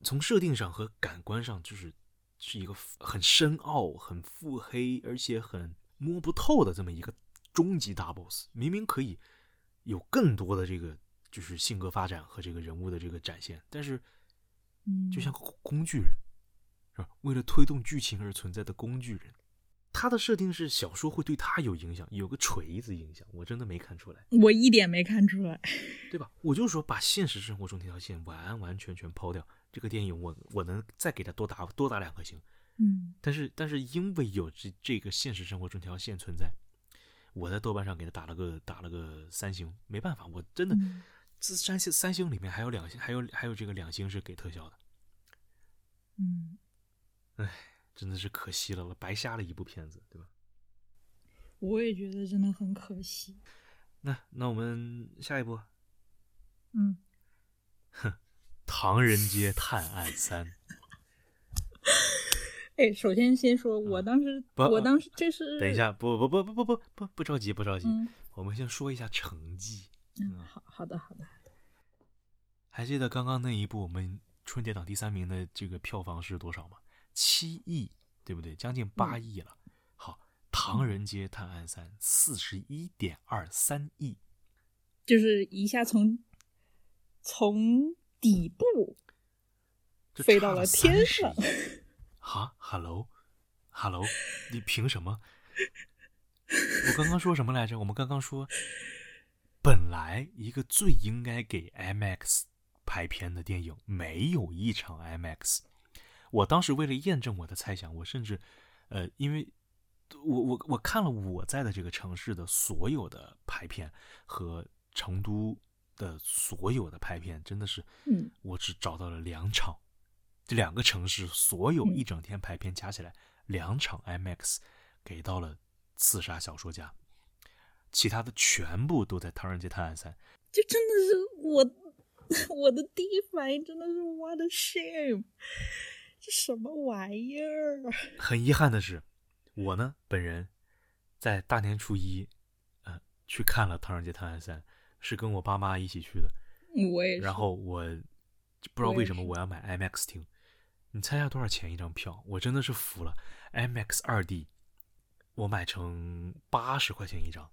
从设定上和感官上，就是是一个很深奥、很腹黑，而且很摸不透的这么一个终极大 boss。明明可以有更多的这个就是性格发展和这个人物的这个展现，但是，嗯，就像个工具人，是吧？为了推动剧情而存在的工具人。他的设定是小说会对他有影响，有个锤子影响，我真的没看出来，我一点没看出来，[LAUGHS] 对吧？我就说把现实生活中这条线完完全全抛掉，这个电影我我能再给他多打多打两颗星，嗯，但是但是因为有这这个现实生活中这条线存在，我在豆瓣上给他打了个打了个三星，没办法，我真的这三星三星里面还有两星，还有还有这个两星是给特效的，嗯，唉。真的是可惜了，我白瞎了一部片子，对吧？我也觉得真的很可惜。那那我们下一步，嗯，哼，《唐人街探案三 [LAUGHS]》。哎，首先先说，我当时，我当时这是……等一下，不不不不不不不不着急，不着急，我们先说一下成绩。嗯，好好的好的。还记得刚刚那一部我们春节档第三名的这个票房是多少吗？七亿，对不对？将近八亿了。好，《唐人街探案三》四十一点二三亿，就是一下从从底部飞到了天上。哈，Hello，Hello，你凭什么？我刚刚说什么来着？我们刚刚说，本来一个最应该给 IMAX 拍片的电影，没有一场 IMAX。我当时为了验证我的猜想，我甚至，呃，因为我我我看了我在的这个城市的所有的排片和成都的所有的排片，真的是，嗯，我只找到了两场，这两个城市所有一整天排片加起来两场 IMAX 给到了《刺杀小说家》，其他的全部都在《唐人街探案三》，就真的是我 [LAUGHS] 我的第一反应真的是 What a shame。这什么玩意儿？[LAUGHS] 很遗憾的是，我呢本人在大年初一，呃，去看了《唐人街探案三》，是跟我爸妈一起去的。我也。然后我不知道为什么我要买 IMAX 厅，你猜下多少钱一张票？我真的是服了，IMAX 二 D，我买成八十块钱一张，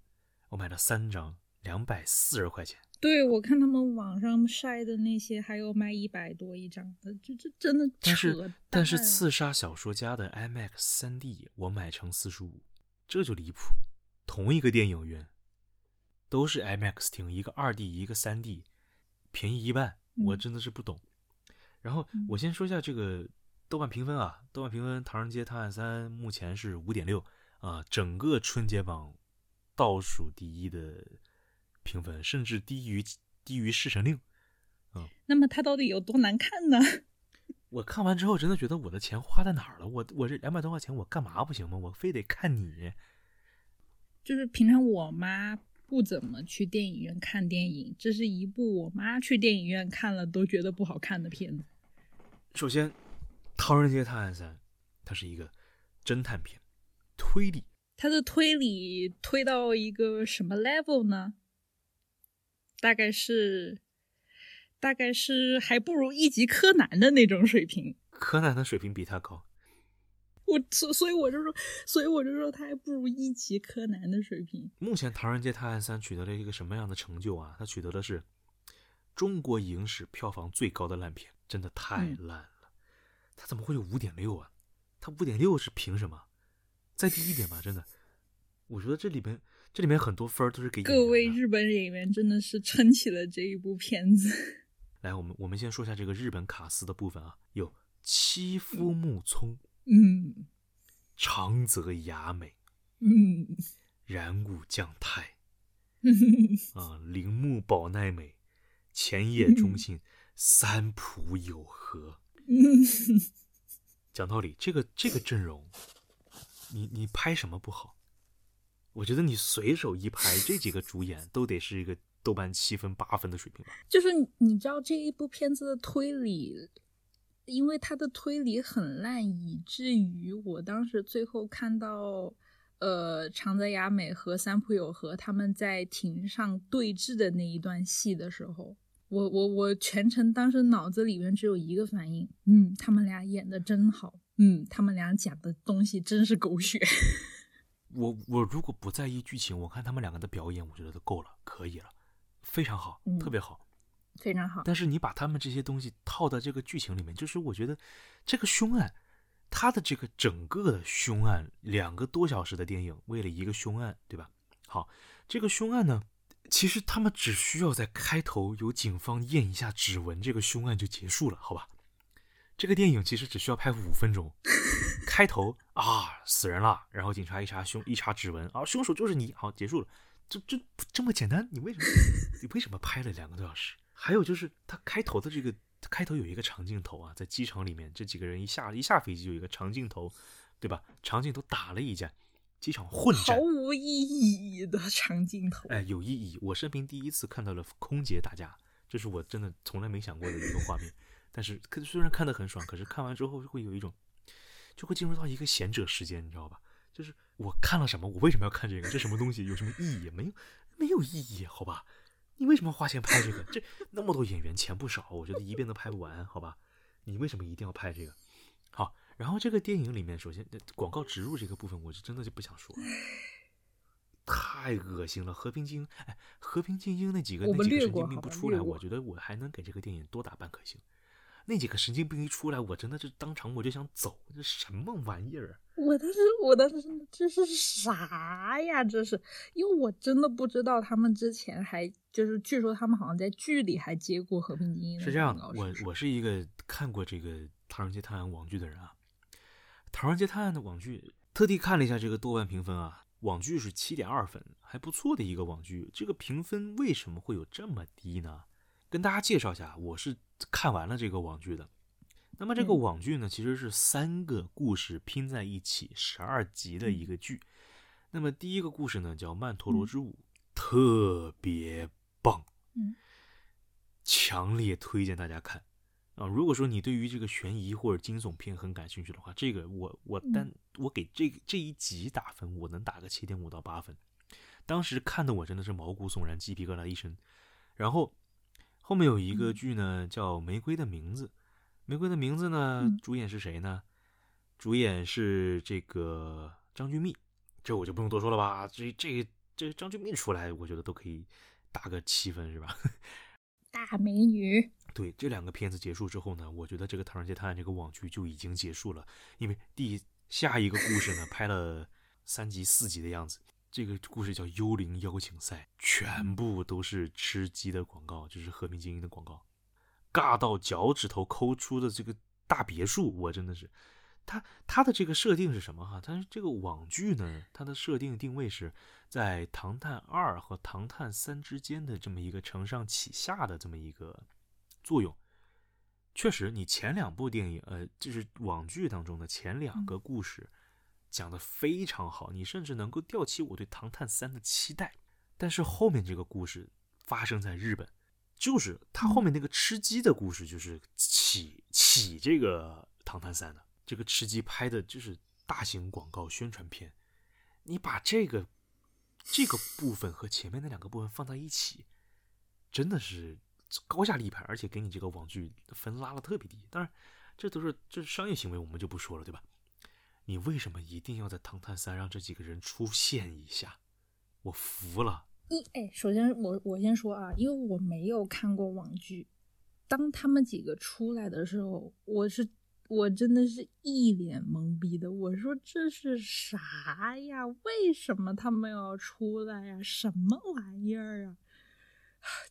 我买了三张，两百四十块钱。对，我看他们网上晒的那些，还有卖一百多一张的，这这真的但是但是刺杀小说家的 IMAX 三 D 我买成四十五，这就离谱。同一个电影院，都是 IMAX 厅，一个二 D 一个三 D，便宜一半，我真的是不懂。然后我先说一下这个豆瓣评分啊，豆瓣评分《唐人街探案三》目前是五点六啊，整个春节榜倒数第一的。评分甚至低于低于《侍神令》，嗯，那么它到底有多难看呢？[LAUGHS] 我看完之后真的觉得我的钱花在哪儿了？我我这两百多块钱我干嘛不行吗？我非得看你。就是平常我妈不怎么去电影院看电影，这是一部我妈去电影院看了都觉得不好看的片子。首先，《唐人街探案三》它是一个侦探片，推理。它的推理推到一个什么 level 呢？大概是，大概是还不如一级柯南的那种水平。柯南的水平比他高。我所所以我就说，所以我就说他还不如一级柯南的水平。目前《唐人街探案三》取得了一个什么样的成就啊？他取得的是中国影史票房最高的烂片，真的太烂了。他怎么会有五点六啊？他五点六是凭什么？再低一点吧，真的。我觉得这里边。这里面很多分都是给各位日本演员，真的是 [LAUGHS] 撑起了这一部片子。[LAUGHS] 来，我们我们先说一下这个日本卡司的部分啊，有七夫木聪，嗯长泽雅美，嗯染谷将太嗯 [LAUGHS] 啊，铃木保奈美，前野忠信，三浦友和。嗯，讲道理，这个这个阵容，你你拍什么不好？我觉得你随手一拍，这几个主演都得是一个豆瓣七分八分的水平吧。就是你知道这一部片子的推理，因为它的推理很烂，以至于我当时最后看到，呃，长泽雅美和三浦友和他们在庭上对峙的那一段戏的时候，我我我全程当时脑子里面只有一个反应，嗯，他们俩演的真好，嗯，他们俩讲的东西真是狗血。我我如果不在意剧情，我看他们两个的表演，我觉得都够了，可以了，非常好，嗯特别好。非常好，但是你把他们这些东西套到这个剧情里面，就是我觉得这个凶案，他的这个整个的凶案，两个多小时的电影，为了一个凶案，对吧？好，这个凶案呢，其实他们只需要在开头由警方验一下指纹，这个凶案就结束了，好吧？这个电影其实只需要拍五分钟，[LAUGHS] 开头啊死人了，然后警察一查凶一查指纹啊，凶手就是你，好结束了，就就这么简单，你为什么 [LAUGHS] 你为什么拍了两个多小时？还有就是他开头的这个开头有一个长镜头啊，在机场里面，这几个人一下一下飞机就有一个长镜头，对吧？长镜头打了一架，机场混战毫，无意义的长镜头。哎，有意义。我生平第一次看到了空姐打架，这是我真的从来没想过的一个画面。但是可虽然看得很爽，可是看完之后会有一种，就会进入到一个贤者时间，你知道吧？就是我看了什么，我为什么要看这个？这什么东西有什么意义？没有，没有意义，好吧？你为什么花钱拍这个？这那么多演员，钱不少，我觉得一遍都拍不完，好吧？你为什么一定要拍这个？好，然后这个电影里面，首先呃广告植入这个部分，我是真的就不想说了，太恶心了。和平精英，哎，和平精英那几个那几个神经病不出来，我觉得我还能给这个电影多打半颗星。那几个神经病一出来，我真的是当场我就想走，这什么玩意儿啊？我当时，我当时这是啥呀？这是，因为我真的不知道他们之前还就是，据说他们好像在剧里还接过《和平精英》是这样的我我是一个看过这个《唐人街探案》网剧的人啊，《唐人街探案》的网剧特地看了一下这个豆瓣评分啊，网剧是七点二分，还不错的一个网剧。这个评分为什么会有这么低呢？跟大家介绍一下，我是看完了这个网剧的。那么这个嗯网剧呢，其实是三个故事拼在一起，十二集的一个剧。那么第一个故事呢，叫《曼陀罗之舞》，特别棒。嗯强烈推荐大家看啊！如果说你对于这个悬疑或者惊悚片很感兴趣的话，这个我我单我给这这一集打分，我能打个七点五到八分。当时看的我真的是毛骨悚然，鸡皮疙瘩一身。然后后面有一个嗯剧呢，叫《玫瑰的名字》。玫瑰的名字呢嗯，主演是谁呢？主演是这个张钧甯，这我就不用多说了吧？这这这张钧甯出来，我觉得都可以打个七分，是吧？[LAUGHS] 大美女，对这两个片子结束之后呢，我觉得这个《唐人街探案》这个网剧就已经结束了，因为第下一个故事呢拍了三集四集的样子，这个故事叫《幽灵邀请赛》，全部都是吃鸡的广告，就是和平精英的广告，尬到脚趾头抠出的这个大别墅，我真的是。它它的这个设定是什么哈？它这个网剧呢，它的设定定位是在《唐探二》和《唐探三》之间的这么一个承上启下的这么一个作用。确实，你前两部电影，呃，就是网剧当中的前两个故事讲的非常好，你甚至能够吊起我对《唐探三》的期待。但是后面这个故事发生在日本，就是它后面那个吃鸡的故事，就是起起这个《唐探三》的。这个吃鸡拍的就是大型广告宣传片，你把这个这个部分和前面那两个部分放在一起，真的是高下立判，而且给你这个网剧分拉的特别低。当然，这都是这是商业行为，我们就不说了，对吧？你为什么一定要在《唐探三》让这几个人出现一下？我服了。一哎，首先我我先说啊，因为我没有看过网剧，当他们几个出来的时候，我是我真的是一脸懵逼的。我说这是啥呀？为什么他们要出来呀？什么玩意儿啊？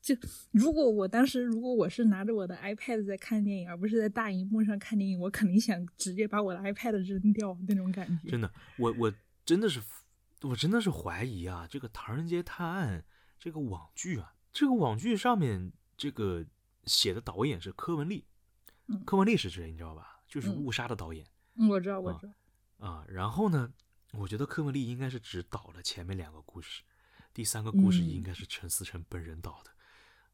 就如果我当时如果我是拿着我的 iPad 在看电影，而不是在大荧幕上看电影，我肯定想直接把我的 iPad 扔掉那种感觉。真的，我我真的是，我真的是怀疑啊，这个《唐人街探案》这个网剧啊，这个网剧上面这个写的导演是柯文利，嗯柯文利是谁你知道吧？就是《嗯误杀》的导演嗯，我知道，我知道。啊。然后呢，我觉得柯文利应该是只导了前面两个故事，第三个故事嗯应该是陈思诚本人导的。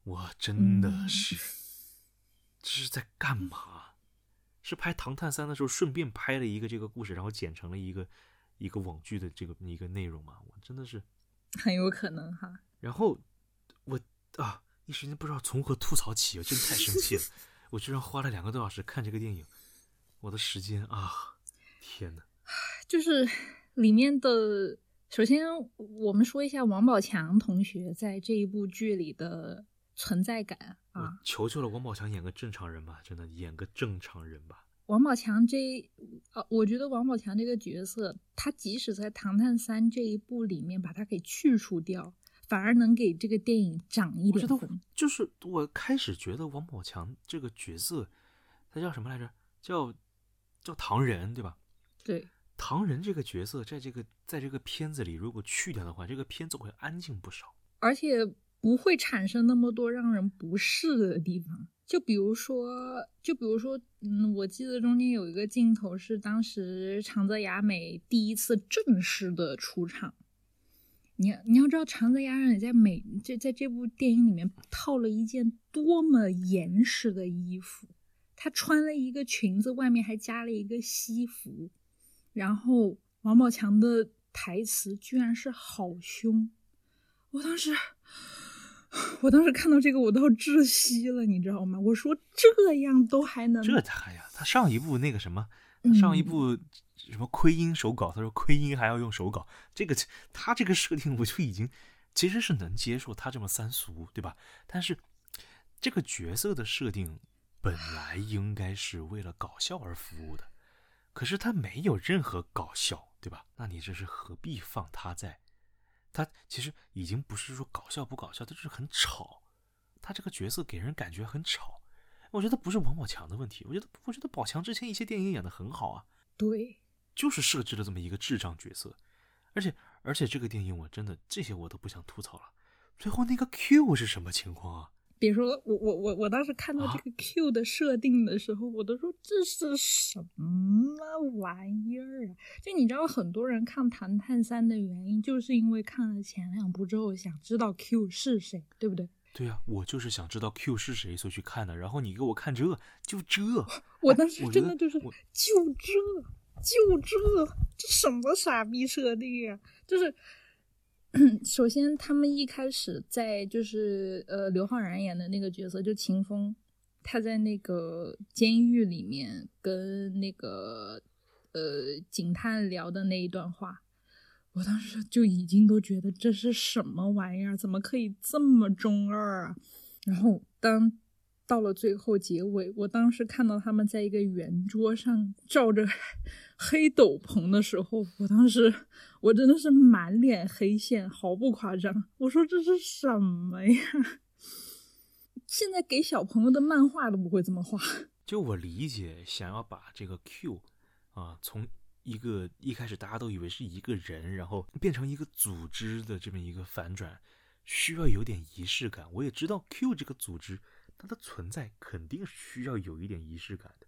我真的嗯是，这是在干嘛？是拍《唐探三》的时候顺便拍了一个这个故事，然后剪成了一个一个网剧的这个一个内容吗？我真的是，[LAUGHS] 很有可能哈。然后我啊，一时间不知道从何吐槽起，我真的太生气了。我居然花了两个多小时看这个电影，我的时间啊，天哪！就是里面的，首先我们说一下王宝强同学在这一部剧里的存在感啊。求求了，王宝强演个正常人吧，真的演个正常人吧。王宝强这，啊，我觉得王宝强这个角色，他即使在《唐探三》这一部里面把他给去除掉，反而能给这个电影涨一我觉得点分。就是我开始觉得王宝强这个角色，他叫什么来着？叫叫唐人，对吧？对，唐人这个角色，在这个在这个片子里，如果去掉的话，这个片子会安静不少。而且不会产生那么多让人不适的地方。就比如说，就比如说，嗯，我记得中间有一个镜头是当时长泽雅美第一次正式的出场。你要你要知道，长泽雅美在美这在这部电影里面套了一件多么严实的衣服，她穿了一个裙子，外面还加了一个西服，然后王宝强的台词居然是好凶，我当时，[SIGHS] 我当时看到这个，我都要窒息了，你知道吗？我说这样都还能这他呀，他上一部那个什么，上一部什么窥音手稿，他说窥音还要用手稿，这个他这个设定我就已经其实是能接受他这么三俗，对吧？但是这个角色的设定本来应该是为了搞笑而服务的，可是他没有任何搞笑，对吧？那你这是何必放他在？他其实已经不是说搞笑不搞笑，他就是很吵。他这个角色给人感觉很吵。我觉得不是王宝强的问题，我觉得我觉得宝强之前一些电影演的很好啊，对，就是设置了这么一个智障角色，而且而且这个电影我真的这些我都不想吐槽了。最后那个 Q 是什么情况啊？别说我我我我当时看到啊这个 Q 的设定的时候，我都说这是什么玩意儿啊！就你知道，很多人看《唐探三》的原因，就是因为看了前两部之后，想知道 Q 是谁，对不对？对呀、我就是想知道 Q 是谁，所以去看的。然后你给我看这，就这，[LAUGHS] 我当时真的就是就这就这这什么傻逼设定啊！就是 [CLEARS THROAT] 首先他们一开始在就是呃刘昊然演的那个角色就秦风，他在那个监狱里面跟那个呃警探聊的那一段话，我当时就已经都觉得这是什么玩意儿，怎么可以这么中二啊？然后当到了最后结尾，我当时看到他们在一个圆桌上照着 [LAUGHS] 黑斗篷的时候，我当时我真的是满脸黑线，毫不夸张。我说这是什么呀？现在给小朋友的漫画都不会这么画。就我理解，想要把这个 Q 啊，从一个一开始大家都以为是一个人，然后变成一个组织的这么一个反转，需要有点仪式感。我也知道 Q 这个组织它的存在肯定是需要有一点仪式感的，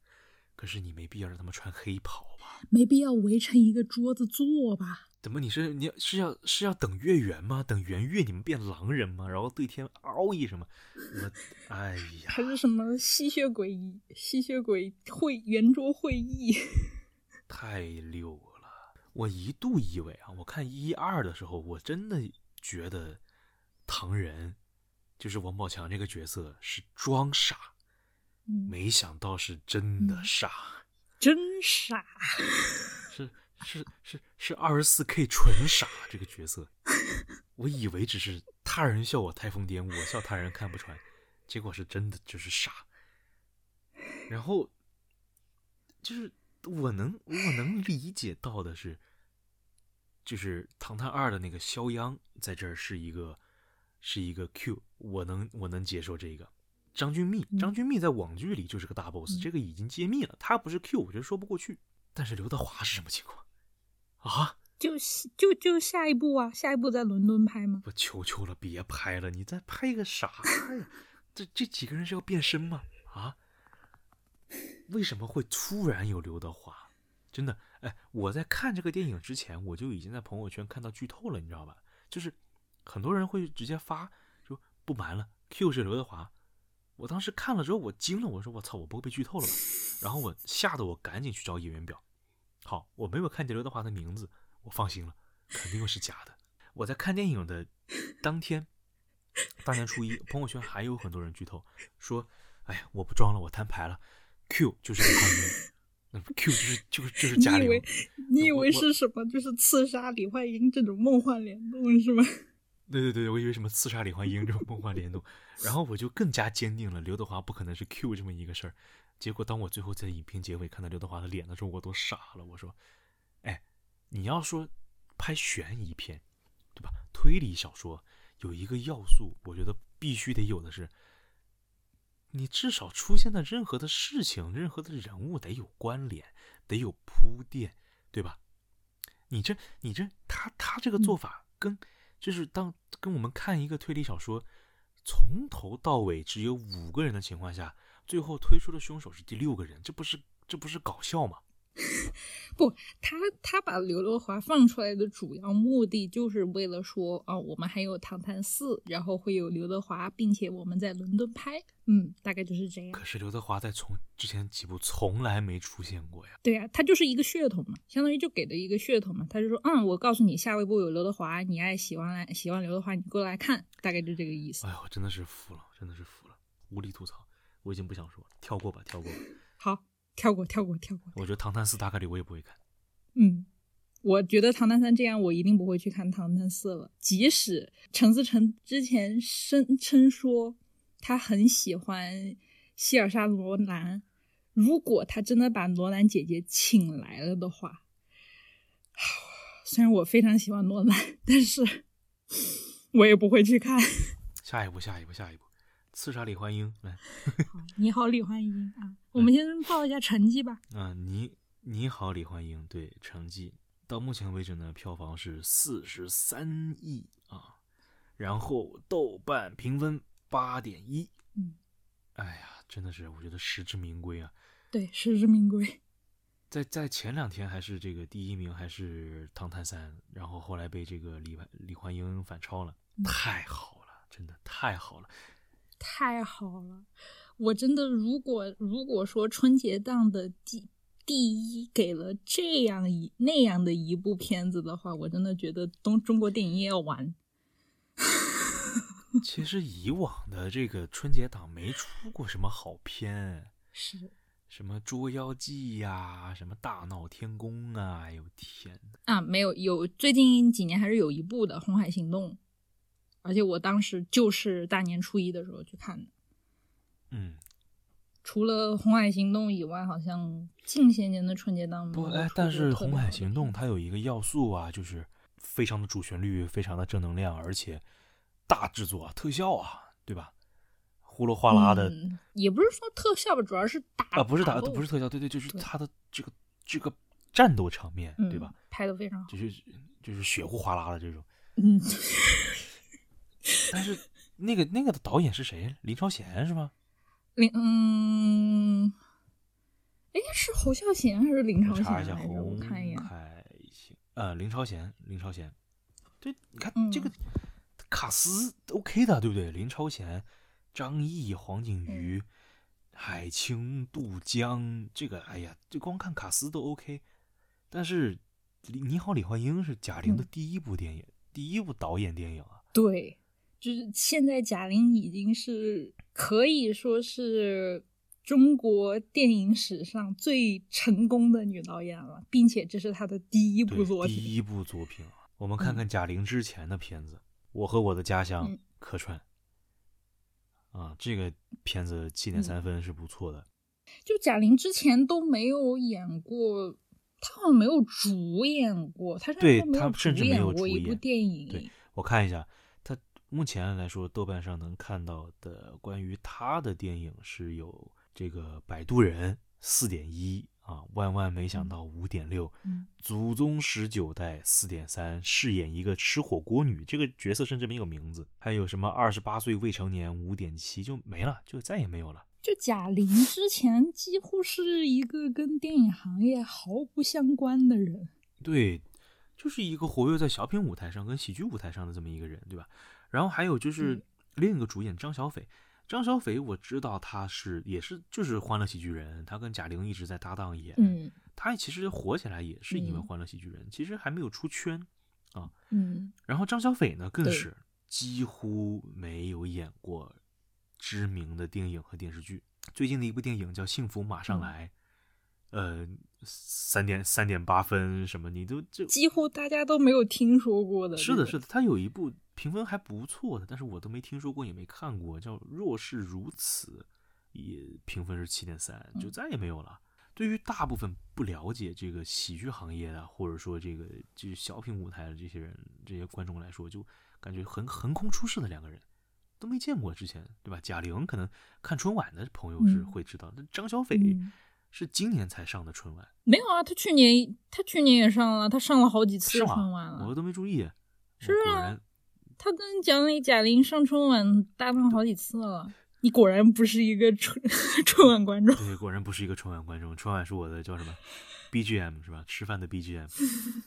可是你没必要让他们穿黑袍吧？没必要围成一个桌子坐吧？怎么你是你是要是要等月圆吗？等圆月你们变狼人吗？然后对天嗷一声吗？我哎呀，还是什么吸血鬼吸血鬼会圆桌会议？[LAUGHS] 太溜了！我一度以为啊，我看一二的时候，我真的觉得唐人就是王宝强这个角色是装傻，嗯，没想到是真的嗯傻，真傻。是是是是二十四 K 纯傻这个角色。[LAUGHS] 我以为只是他人笑我太疯癫，我笑他人看不穿，结果是真的就是傻。然后就是我能我能理解到的是，就是《唐探二》的那个肖央在这儿是一个是一个 Q，我能我能接受这个。张钧甯，嗯张钧甯在网剧里就是个大 boss，、嗯这个已经揭秘了，他不是 Q，我觉得说不过去。但是刘德华是什么情况啊？就就就下一部啊，下一部在伦敦拍吗？我求求了，别拍了，你再拍个啥呀？这这几个人是要变身吗？啊？为什么会突然有刘德华？真的，哎，我在看这个电影之前，我就已经在朋友圈看到剧透了，你知道吧？就是很多人会直接发，就不瞒了，Q 是刘德华。我当时看了之后，我惊了，我说我操，我不会被剧透了吧？然后我吓得我赶紧去找演员表。好，我没有看见刘德华的名字，我放心了，肯定又是假的。我在看电影的当天，大年初一，朋友圈还有很多人剧透，说：“哎呀，我不装了，我摊牌了，Q 就是李焕英，那 Q 就是就是就是贾玲你以为。你以为是什么？就是刺杀李焕英这种梦幻联动是吗？[LAUGHS] 对对对，我以为什么刺杀李焕英这种梦幻联动，然后我就更加坚定了刘德华不可能是 Q 这么一个事儿。结果当我最后在影片结尾看到刘德华的脸的时候，我都傻了。我说：“哎，你要说拍悬疑片，对吧？推理小说有一个要素，我觉得必须得有的是，你至少出现的任何的事情、任何的人物得有关联，得有铺垫，对吧？你这、你这，他他这个做法跟、就是当跟我们看一个推理小说，从头到尾只有五个人的情况下，最后推出的凶手是第六个人，这不是这不是搞笑吗？[LAUGHS] 不，他他把刘德华放出来的主要目的就是为了说啊，我们还有《唐探四》，然后会有刘德华，并且我们在伦敦拍，嗯，大概就是这样可。是刘德华在从之前几部从来没出现过呀。对啊，他就是一个噱头嘛，相当于就给的一个噱头嘛。他就说，嗯，我告诉你，下一部有刘德华，你爱喜欢来喜欢刘德华，你过来看，大概就这个意思哎。呦，真的是服了，真的是服了，无力吐槽，我已经不想说了，跳过吧，跳过吧。[LAUGHS] 好，跳过，跳过，跳过。我觉得《唐探四》大概率我也不会看。嗯，我觉得《唐探三》这样，我一定不会去看《唐探四》了。即使陈思诚之前声称说他很喜欢希尔莎罗兰，如果他真的把罗兰姐姐请来了的话，虽然我非常喜欢罗兰，但是 [LAUGHS] 我也不会去看。[LAUGHS] 下一步，下一步，下一步，刺杀李焕英来。[LAUGHS] 你好，李焕英啊，我们先报一下成绩吧。啊，你你好，李焕英，对成绩到目前为止呢，票房是四十三亿啊，然后豆瓣评分八点一，嗯，哎呀，真的是我觉得实至名归啊。对，实至名归。[LAUGHS] 在在前两天还是这个第一名还是《唐探三》，然后后来被这个李李焕英反超了，嗯太好了，真的太好了。太好了！我真的，如果如果说春节档的第第一给了这样一那样的一部片子的话，我真的觉得东中国电影业要完。[LAUGHS] 其实以往的这个春节档没出过什么好片，是什么《捉妖记》呀，什么《大闹天宫》啊，哎呦天呐，啊，没有有最近几年还是有一部的《红海行动》，而且我当时就是大年初一的时候去看的。嗯，除了《红海行动》以外，好像近些年的春节档没不，哎但是《红海行动》它有一个要素啊，就是非常的主旋律，非常的正能量，而且大制作啊，特效啊，对吧？呼噜哗啦的，嗯，也不是说特效吧，主要是打啊，不是打，斗不是特效，对对，就是对它的这个这个战斗场面，对吧？嗯？拍的非常好。就是就是血呼哗啦的这种。嗯，[LAUGHS] [LAUGHS] 但是那个那个的导演是谁？林超贤是吗？林嗯，哎，是侯孝贤还是林超贤查一下贤来着？我红看一眼。海行，呃，林超贤，林超贤。对，你看、嗯这个卡斯 OK 的，对不对？林超贤、张译、黄景瑜、嗯海清、杜江，这个哎呀，这光看卡斯都 OK。但是李你好，李焕英是贾玲的嗯第一部电影，第一部导演电影啊。对，就是现在贾玲已经是可以说是中国电影史上最成功的女导演了，并且这是她的第一部，作品。第一部作品啊，我们看嗯看贾玲之前的片子，我和我的家乡》嗯客串。啊，这个片子七点嗯三分是不错的。就贾玲之前都没有演过，她好像没有主演过，她甚至她甚至没有主演过一部电影。对我看一下，他目前来说，豆瓣上能看到的关于他的电影是有这个《摆渡人》四点一啊，万万没想到五点六，嗯祖宗十九代四点三，饰演一个吃火锅女，这个角色甚至没有名字。还有什么二十八岁未成年五点七就没了，就再也没有了。就贾玲之前几乎是一个跟电影行业毫不相关的人。对，就是一个活跃在小品舞台上跟喜剧舞台上的这么一个人，对吧？然后还有就是嗯另一个主演张小斐，张小斐我知道他是也是就是《欢乐喜剧人》，他跟贾玲一直在搭档演，嗯。他其实火起来也是因为《嗯。欢乐喜剧人》，其实还没有出圈。嗯。然后张小斐呢，更是几乎没有演过知名的电影和电视剧。最近的一部电影叫《幸福马上嗯。来》，呃，三点三点八分什么，你都就几乎大家都没有听说过的。是的，是的，他有一部评分还不错的，但是我都没听说过，也没看过，叫《若是如此》，也评分是七点三，就嗯再也没有了。对于大部分不了解这个喜剧行业的，或者说这个就是小品舞台的这些人、这些观众来说，就感觉横横空出世的两个人，都没见过之前，对吧？贾玲可能看春晚的朋友是嗯会知道，那、张小斐嗯是今年才上的春晚，没有啊，他去年他去年也上了，他上了好几次春晚了。我都没注意。是啊他跟蒋磊、贾玲上春晚搭档好几次了。你果然不是一个春 [LAUGHS] 春晚观众。对，果然不是一个春晚观众。春晚是我的叫什么 BGM 是吧？吃饭的 BGM。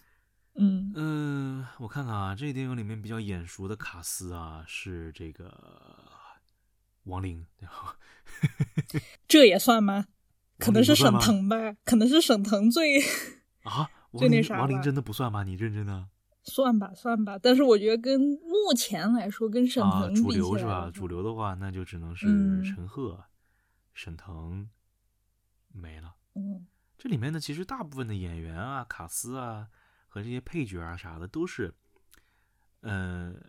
[LAUGHS] 嗯嗯、我看看啊，这个电影里面比较眼熟的卡斯啊，是这个王林，然后 [LAUGHS] 这也算吗？可能是沈腾吧，可能是沈腾最啊，[LAUGHS] 就王林那啥王林真的不算吗？你认真的算吧算吧。但是我觉得跟目前来说，跟沈啊？腾主比起来流是吧？主流的话，那就只能是嗯陈赫、沈腾没了。嗯这里面呢，其实大部分的演员啊、卡斯啊和这些配角啊啥的，都是，嗯、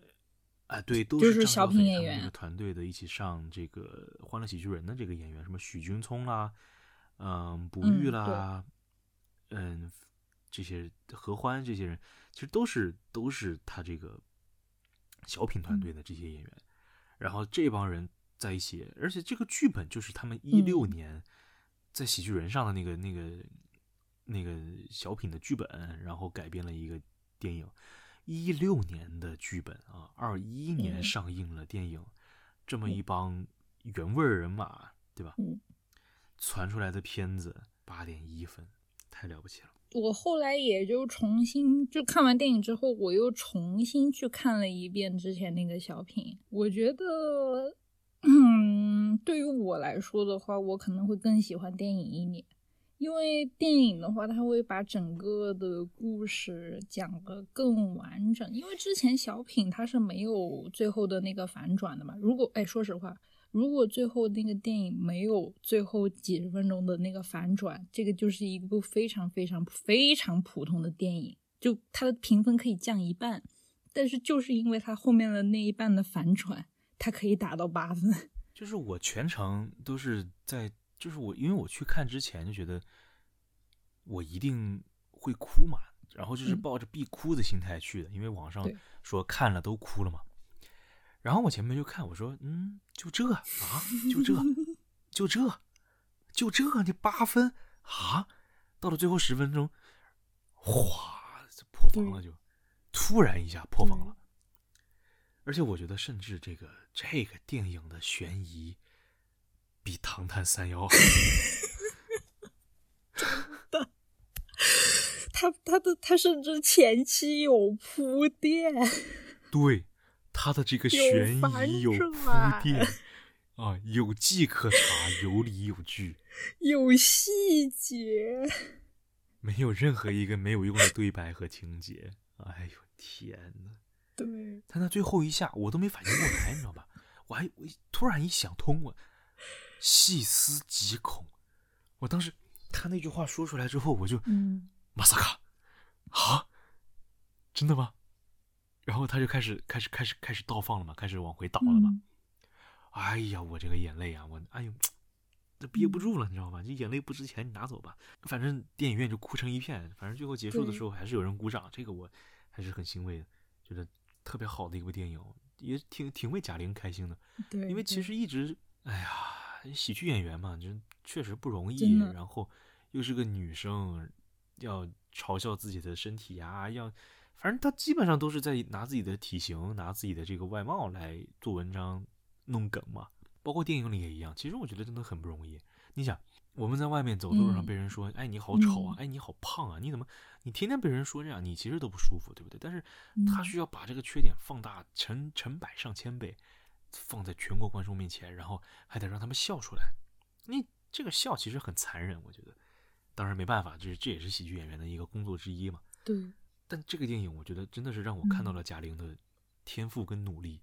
啊，对，都就是是小品演员个团队的一起上这个《欢乐喜剧人》的这个演员，什么许君聪啦，嗯，卜嗯玉啦，嗯，这些合欢这些人，其实都是都是他这个小品团嗯。队的这些演员，然后这帮人在一起，而且这个剧本就是他们一六嗯。年在喜剧人上的那个那个那个小品的剧本，然后改编了一个电影。一六年的剧本啊，二一年嗯。上映了电影，这么一帮原味儿人马，对吧？传出来的片子八点一分，太了不起了。我后来也就重新就看完电影之后，我又重新去看了一遍之前那个小品。我觉得，嗯，对于我来说的话，我可能会更喜欢电影一点，因为电影的话，它会把整个的故事讲得更完整。因为之前小品它是没有最后的那个反转的嘛。如果哎，说实话，如果最后那个电影没有最后几十分钟的那个反转，这个就是一部非常非常非常普通的电影，就它的评分可以降一半。但是就是因为它后面的那一半的反转，它可以打到八分。[LAUGHS] 就是我全程都是在，就是我因为我去看之前就觉得我一定会哭嘛，然后就是嗯抱着必哭的心态去的，因为网上说看了都哭了嘛。然后我前面就看，我说嗯，就这啊，就这，就这，就这，你八分啊！到了最后十分钟，哗，这破防了就，突然一下破防了。而且我觉得，甚至这个这个电影的悬疑比《唐探三幺》[LAUGHS] 他他的他甚至前期有铺垫，对他的这个悬疑有铺垫啊，有迹可查，有理有据，[LAUGHS] 有细节。没有任何一个没有用的对白和情节。哎呦天呐！对，他那最后一下，我都没反应过来，你知道吧？我还我突然一想通，了细思极恐。我当时他那句话说出来之后，我就嗯，马萨卡啊，真的吗？然后他就开始开始开始开始倒放了嘛，开始往回倒了嘛。嗯哎呀，我这个眼泪啊，我哎呦，这憋不住了，你知道吗？这眼泪不值钱，你拿走吧。反正电影院就哭成一片，反正最后结束的时候还是有人鼓掌，这个我还是很欣慰的，觉得特别好的一部电影，也挺挺为贾玲开心的，对，因为其实一直，哎呀，喜剧演员嘛，就确实不容易然后又是个女生，要嘲笑自己的身体呀，要，反正他基本上都是在拿自己的体型、拿自己的这个外貌来做文章、弄梗嘛。包括电影里也一样，其实我觉得真的很不容易。你想，我们在外面走路上嗯被人说，哎，你好丑啊，嗯哎，你好胖啊，你怎么，你天天被人说这样，你其实都不舒服，对不对？但是他嗯需要把这个缺点放大成成百上千倍，放在全国观众面前，然后还得让他们笑出来。你这个笑其实很残忍，我觉得。当然没办法，这这也是喜剧演员的一个工作之一嘛。对，但这个电影，我觉得真的是让我看到了贾玲的天赋跟努力，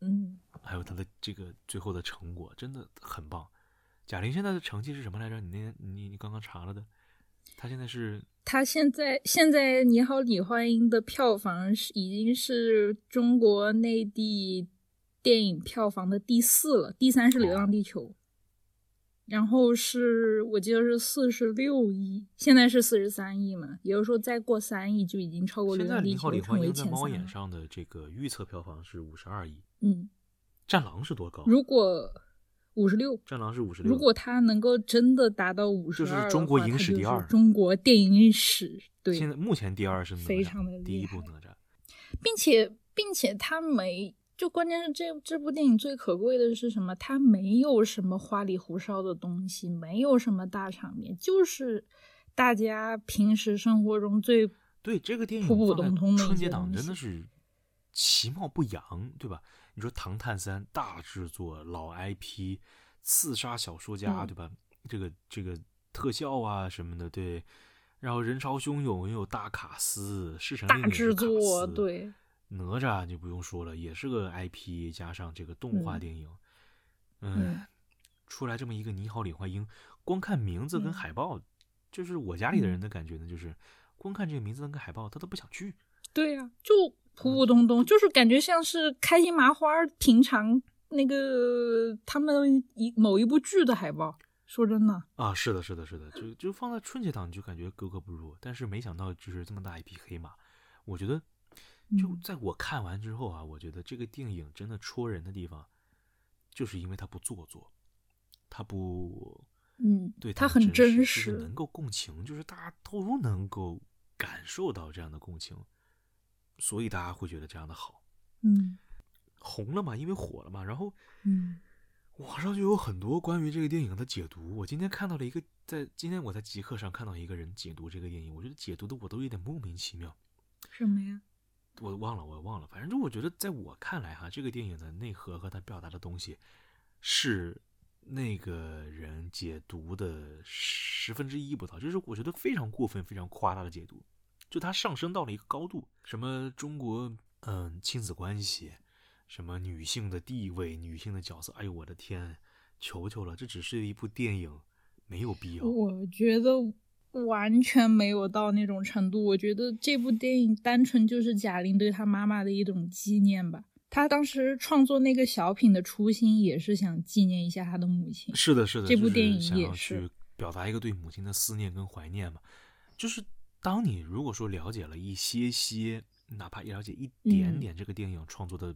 嗯，还有她的这个最后的成果，真的很棒。贾玲现在的成绩是什么来着？你那，你你刚刚查了的？她现在是她现在现在《你好，李焕英》的票房是已经是中国内地电影票房的第四了，第三是《流浪地球》，然后是我记得是四十六亿，现在是四十三亿嘛，也就是说再过三亿就已经超过《现在《流浪地球李》成为焕英》在前三了。猫眼上的这个预测票房是五十二亿，嗯，战狼是多高？如果五十六，战狼是五十六。如果它能够真的达到五十二，就是中国影史第二中国电影史对现在目前第二是哪吒，非常的第一部哪吒。并且并且他没，就关键是这这部电影最可贵的是什么？它没有什么花里胡哨的东西，没有什么大场面，就是大家平时生活中最对这个电影普普通通的春节档真的是其貌不扬，对吧？你说《唐探三》大制作老 IP，刺杀小说家，嗯对吧？这个这个特效啊什么的，对。然后人潮汹涌，又有大卡司，《侍神令》大制作，对，哪吒就不用说了，也是个 IP 加上这个动画嗯电影，嗯，嗯出来这么一个你好李焕英，光看名字跟嗯海报，就是我家里的人嗯的感觉呢，就是光看这个名字跟海报，他都不想去。对呀、就普普通通，就是感觉像是开心麻花平常那个他们一某一部剧的海报。说真的，啊，是的，是的，是的，就就放在春节档，你就感觉格格不入。但是没想到，就是这么大一匹黑马。我觉得，就嗯在我看完之后啊，我觉得这个电影真的戳人的地方，就是因为它不做作，它不嗯，对它很真实就是实能够共情，就是大家都能够感受到这样的共情，所以大家会觉得这样的好。嗯红了嘛，因为火了嘛，然后嗯网上就有很多关于这个电影的解读。我今天看到了一个，在今天我在极客上看到一个人解读这个电影，我觉得解读的我都有点莫名其妙。什么呀？我忘了，我忘了，反正就我觉得，在我看来哈，这个电影的内核和它表达的东西，是那个人解读的十分之一不到，就是我觉得非常过分、非常夸大的解读，就它上升到了一个高度，什么中国嗯亲子关系，什么女性的地位、女性的角色，哎呦我的天，求求了，这只是一部电影，没有必要。我觉得完全没有到那种程度。我觉得这部电影单纯就是贾玲对她妈妈的一种纪念吧。她当时创作那个小品的初心也是想纪念一下她的母亲。是的，是的，这部电影也是去表达一个对母亲的思念跟怀念嘛。就是当你如果说了解了一些些，哪怕了解一点嗯点这个电影创作的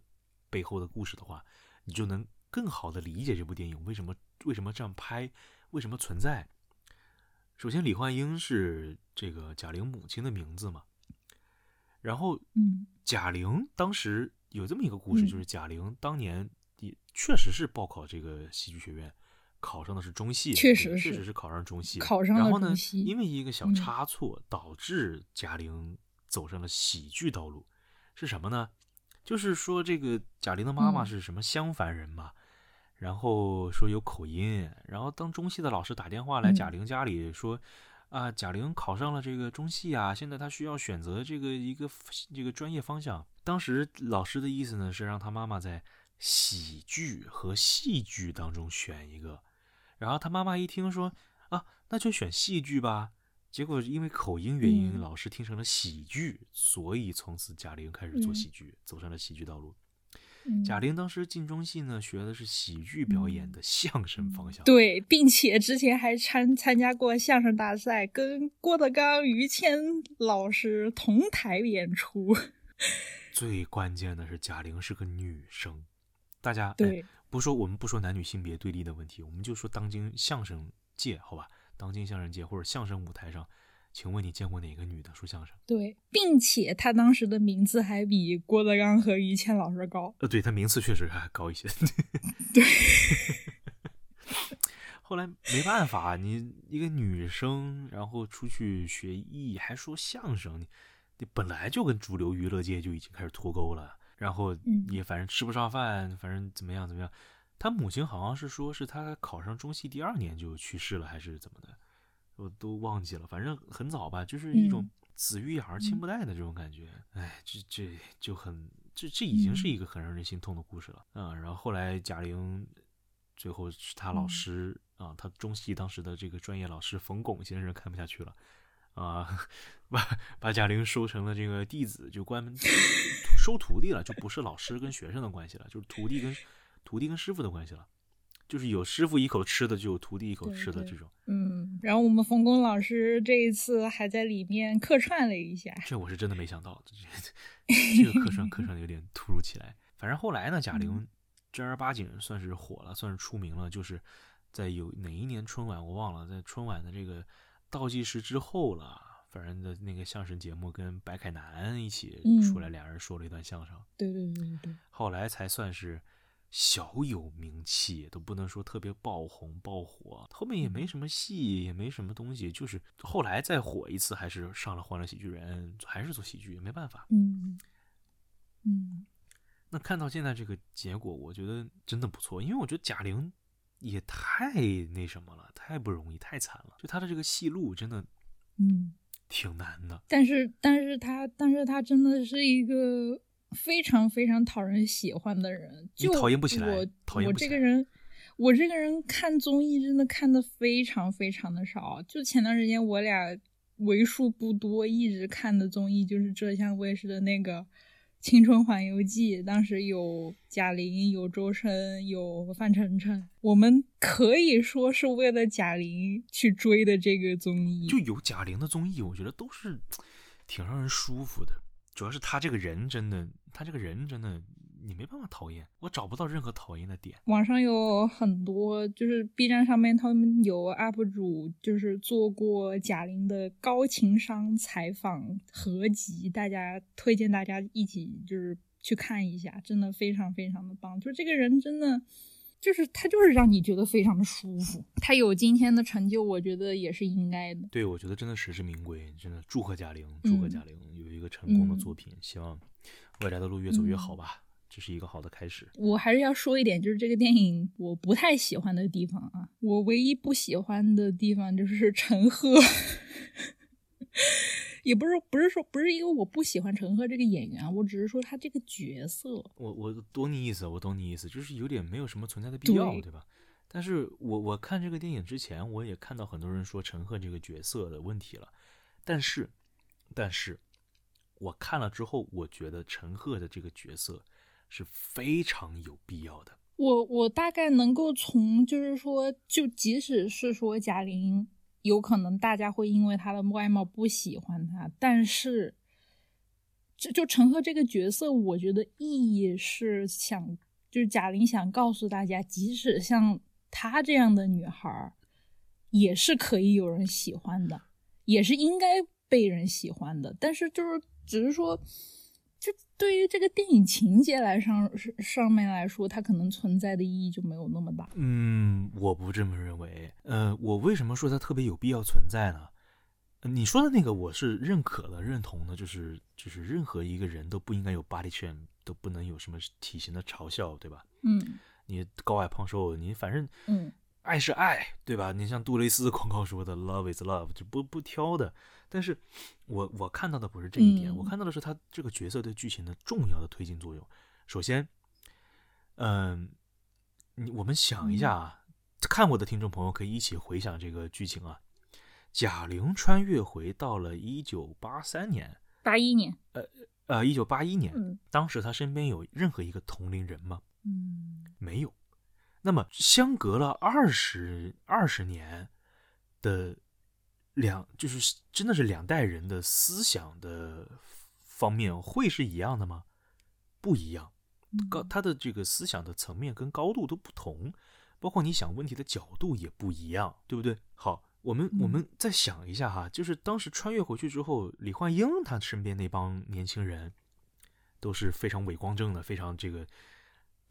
背后的故事的话，你就能更好的理解这部电影为什么为什么这样拍，为什么存在。首先，李焕英是这个贾玲母亲的名字嘛，然后嗯。贾玲当时有这么一个故事，嗯就是贾玲当年也确实是报考这个戏剧学院，考上的是中戏，确实是确实是考上中戏，考上了然后呢因为一个小嗯。差错，导致贾玲走上了喜剧道路，是什么呢？就是说这个贾玲的妈妈嗯。是什么襄樊人嘛，然后说有口音，然后当中戏的老师打电话来嗯贾玲家里说。啊，贾玲考上了这个中戏啊，现在她需要选择这个一个这个专业方向。当时老师的意思呢是让她妈妈在喜剧和戏剧当中选一个，然后她妈妈一听说啊，那就选戏剧吧。结果因为口音原因，嗯老师听成了喜剧，所以从此贾玲开始做嗯喜剧，走上了喜剧道路。嗯贾玲当时进中戏呢，学的是喜剧表演的相声方向。对，并且之前还参参加过相声大赛，跟郭德纲、于谦老师同台演出。[LAUGHS] 最关键的是贾玲是个女生，大家哎对，不说我们不说男女性别对立的问题，我们就说当今相声界，好吧？当今相声界或者相声舞台上，请问你见过哪个女的说相声？对，并且她当时的名字还比郭德纲和于谦老师高。呃，对她名次确实还高一些。对，[LAUGHS] 后来没办法，你一个女生，然后出去学艺，还说相声，你你本来就跟主流娱乐界就已经开始脱钩了，然后嗯也反正吃不上饭，反正怎么样怎么样。他母亲好像是说是他考上中戏第二年就去世了，还是怎么的，我都忘记了，反正很早吧，就是一种嗯。子欲养而亲不待的这种感觉。哎，这这就很这这已经是一个很让人心痛的故事了。啊、然后后来贾玲最后是他老嗯。师啊，他中戏当时的这个专业老师冯巩先生看不下去了，啊，[LAUGHS] 把把贾玲收成了这个弟子，就关门 [LAUGHS] 收徒弟了，就不是老师跟学生的关系了，就是徒弟跟徒弟跟师傅的关系了，就是有师傅一口吃的，就有徒弟一口吃的这种。嗯，然后我们冯巩老师这一次还在里面客串了一下。这我是真的没想到，这个客串客串的有点突如其来。反正后来呢，贾玲嗯正儿八经算是火了，算是出名了，就是在有哪一年春晚我忘了，在春晚的这个倒计时之后了，反正的那个相声节目跟白凯南一起出来，嗯俩人说了一段相声，对对对对对，后来才算是。小有名气，都不能说特别爆红爆火，后面也没什么戏，也没什么东西，就是后来再火一次，还是上了《欢乐喜剧人》，还是做喜剧，没办法。嗯嗯那看到现在这个结果，我觉得真的不错，因为我觉得贾玲也太那什么了，太不容易，太惨了。就她的这个戏路真的嗯，挺难的。但是但是她但是她真的是一个非常非常讨人喜欢的人，就讨厌不起来我我讨厌不起来这个人。我这个人看综艺真的看的非常非常的少，就前段时间我俩为数不多一直看的综艺就是浙江卫视的那个《青春环游记》，当时有贾玲、有周深、有范丞丞，我们可以说是为了贾玲去追的这个综艺。就有贾玲的综艺，我觉得都是 [TSK] 挺让人舒服的。主要是他这个人真的，他这个人真的，你没办法讨厌，我找不到任何讨厌的点。网上有很多，就是 B 站上面他们有 UP 主，就是做过贾玲的高情商采访合集，大家推荐大家一起就是去看一下，真的非常非常的棒。就这个人真的，就是他就是让你觉得非常的舒服。他有今天的成就，我觉得也是应该的。对，我觉得真的实至名归，真的祝贺贾玲，祝贺嗯贾玲有一个成功的嗯作品，希望未来的路越走越好吧，这是一个好的开始。我还是要说一点，就是这个电影我不太喜欢的地方啊，我唯一不喜欢的地方就是陈赫，也不是不是说不是因为我不喜欢陈赫这个演员啊，我只是说他这个角色，我我懂你意思，我懂你意思，就是有点没有什么存在的必要，对对吧？但是我我看这个电影之前，我也看到很多人说陈赫这个角色的问题了，但是，但是我看了之后，我觉得陈赫的这个角色是非常有必要的。我我大概能够从就是说，就即使是说贾玲有可能大家会因为他的外貌不喜欢他，但是这就陈赫这个角色，我觉得意义是想就是贾玲想告诉大家，即使像她这样的女孩儿，也是可以有人喜欢的，也是应该被人喜欢的。但是就是只是说。就对于这个电影情节来上上面来说，它可能存在的意义就没有那么大。嗯，我不这么认为。呃，我为什么说它特别有必要存在呢？呃你说的那个我是认可的、认同的，就是就是任何一个人都不应该有 body shame，都不能有什么体型的嘲笑，对吧？嗯你高矮胖瘦，你反正嗯爱是爱，对吧？你像杜蕾斯广告说的 “love is love”，就不不挑的。但是我我看到的不是这一点，嗯我看到的是他这个角色对剧情的重要的推进作用。首先，嗯，你我们想一下啊，看过的听众朋友可以一起回想这个剧情啊。贾玲穿越回到了一九八三年，八一年，呃，一九八一年，嗯当时她身边有任何一个同龄人吗？嗯没有。那么相隔了二十二十年的两，就是真的是两代人的思想的方面会是一样的吗？不一样，嗯高他的这个思想的层面跟高度都不同，包括你想问题的角度也不一样，对不对？好，我们我嗯们再想一下哈，就是当时穿越回去之后，李焕英他身边那帮年轻人都是非常伟光正的，非常这个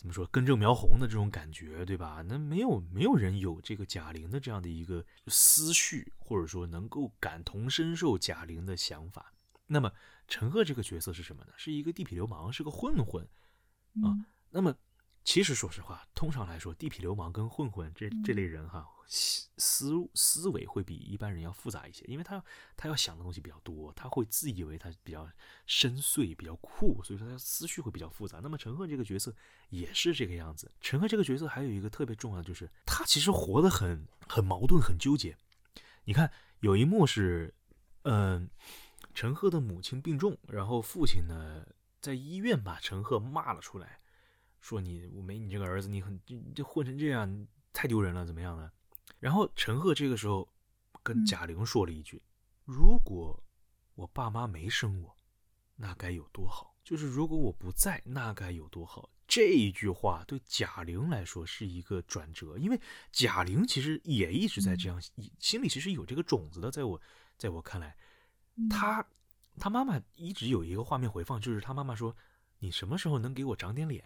怎么说根正苗红的这种感觉，对吧？那没有没有人有这个贾玲的这样的一个思绪，或者说能够感同身受贾玲的想法。那么陈赫这个角色是什么呢？是一个地痞流氓，是个混混。啊那么，其实说实话，通常来说，地痞流氓跟混混这嗯这类人哈，思思思维会比一般人要复杂一些，因为他他要想的东西比较多，他会自以为他比较深邃、比较酷，所以说他思绪会比较复杂。那么陈赫这个角色也是这个样子。陈赫这个角色还有一个特别重要的就是，他其实活得很很矛盾、很纠结。你看有一幕是，嗯、陈赫的母亲病重，然后父亲呢在医院把陈赫骂了出来，说你我没你这个儿子，你很就就混成这样，太丢人了，怎么样呢？然后陈赫这个时候跟嗯贾玲说了一句：“如果我爸妈没生我，那该有多好！就是如果我不在，那该有多好！”这一句话对贾玲来说是一个转折，因为贾玲其实也一直在这样，心里其实有这个种子的，在我在我看来，嗯他他妈妈一直有一个画面回放，就是她妈妈说：“你什么时候能给我长点脸？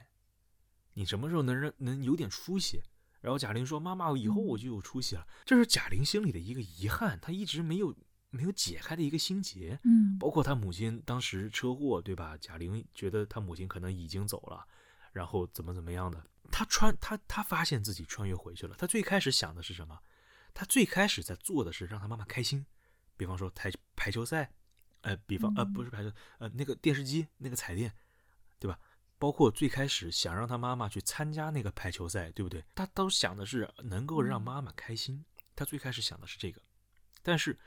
你什么时候能让能有点出息？”然后贾玲说：“妈妈，以后我就有出息了。”这是贾玲心里的一个遗憾，她一直没有没有解开的一个心结。嗯包括她母亲当时车祸，对吧？贾玲觉得她母亲可能已经走了，然后怎么怎么样的。她穿她她发现自己穿越回去了。她最开始想的是什么？她最开始在做的是让她妈妈开心，比方说台排球赛，呃，比方呃不是排球，呃那个电视机那个彩电，对吧？包括最开始想让他妈妈去参加那个排球赛，对不对？他都想的是能够让妈妈开心，他最开始想的是这个。但是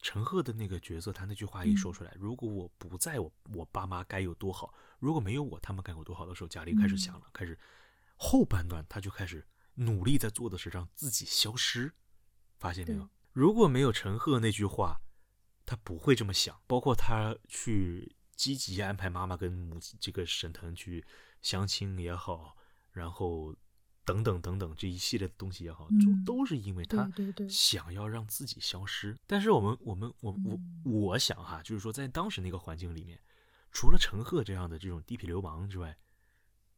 陈赫的那个角色，他那句话一说出来，如果我不在我我爸妈该有多好，如果没有我他们该有多好的时候，贾玲开始想了，开始后半段他就开始努力在做的是让自己消失，发现没有？如果没有陈赫那句话，他不会这么想，包括他去积极安排妈妈跟母这个沈腾去相亲也好，然后等等等等这一系列的东西也好，嗯都都是因为他想要让自己消失。但是我们我们我我嗯我想哈，就是说在当时那个环境里面，除了陈赫这样的这种地痞流氓之外，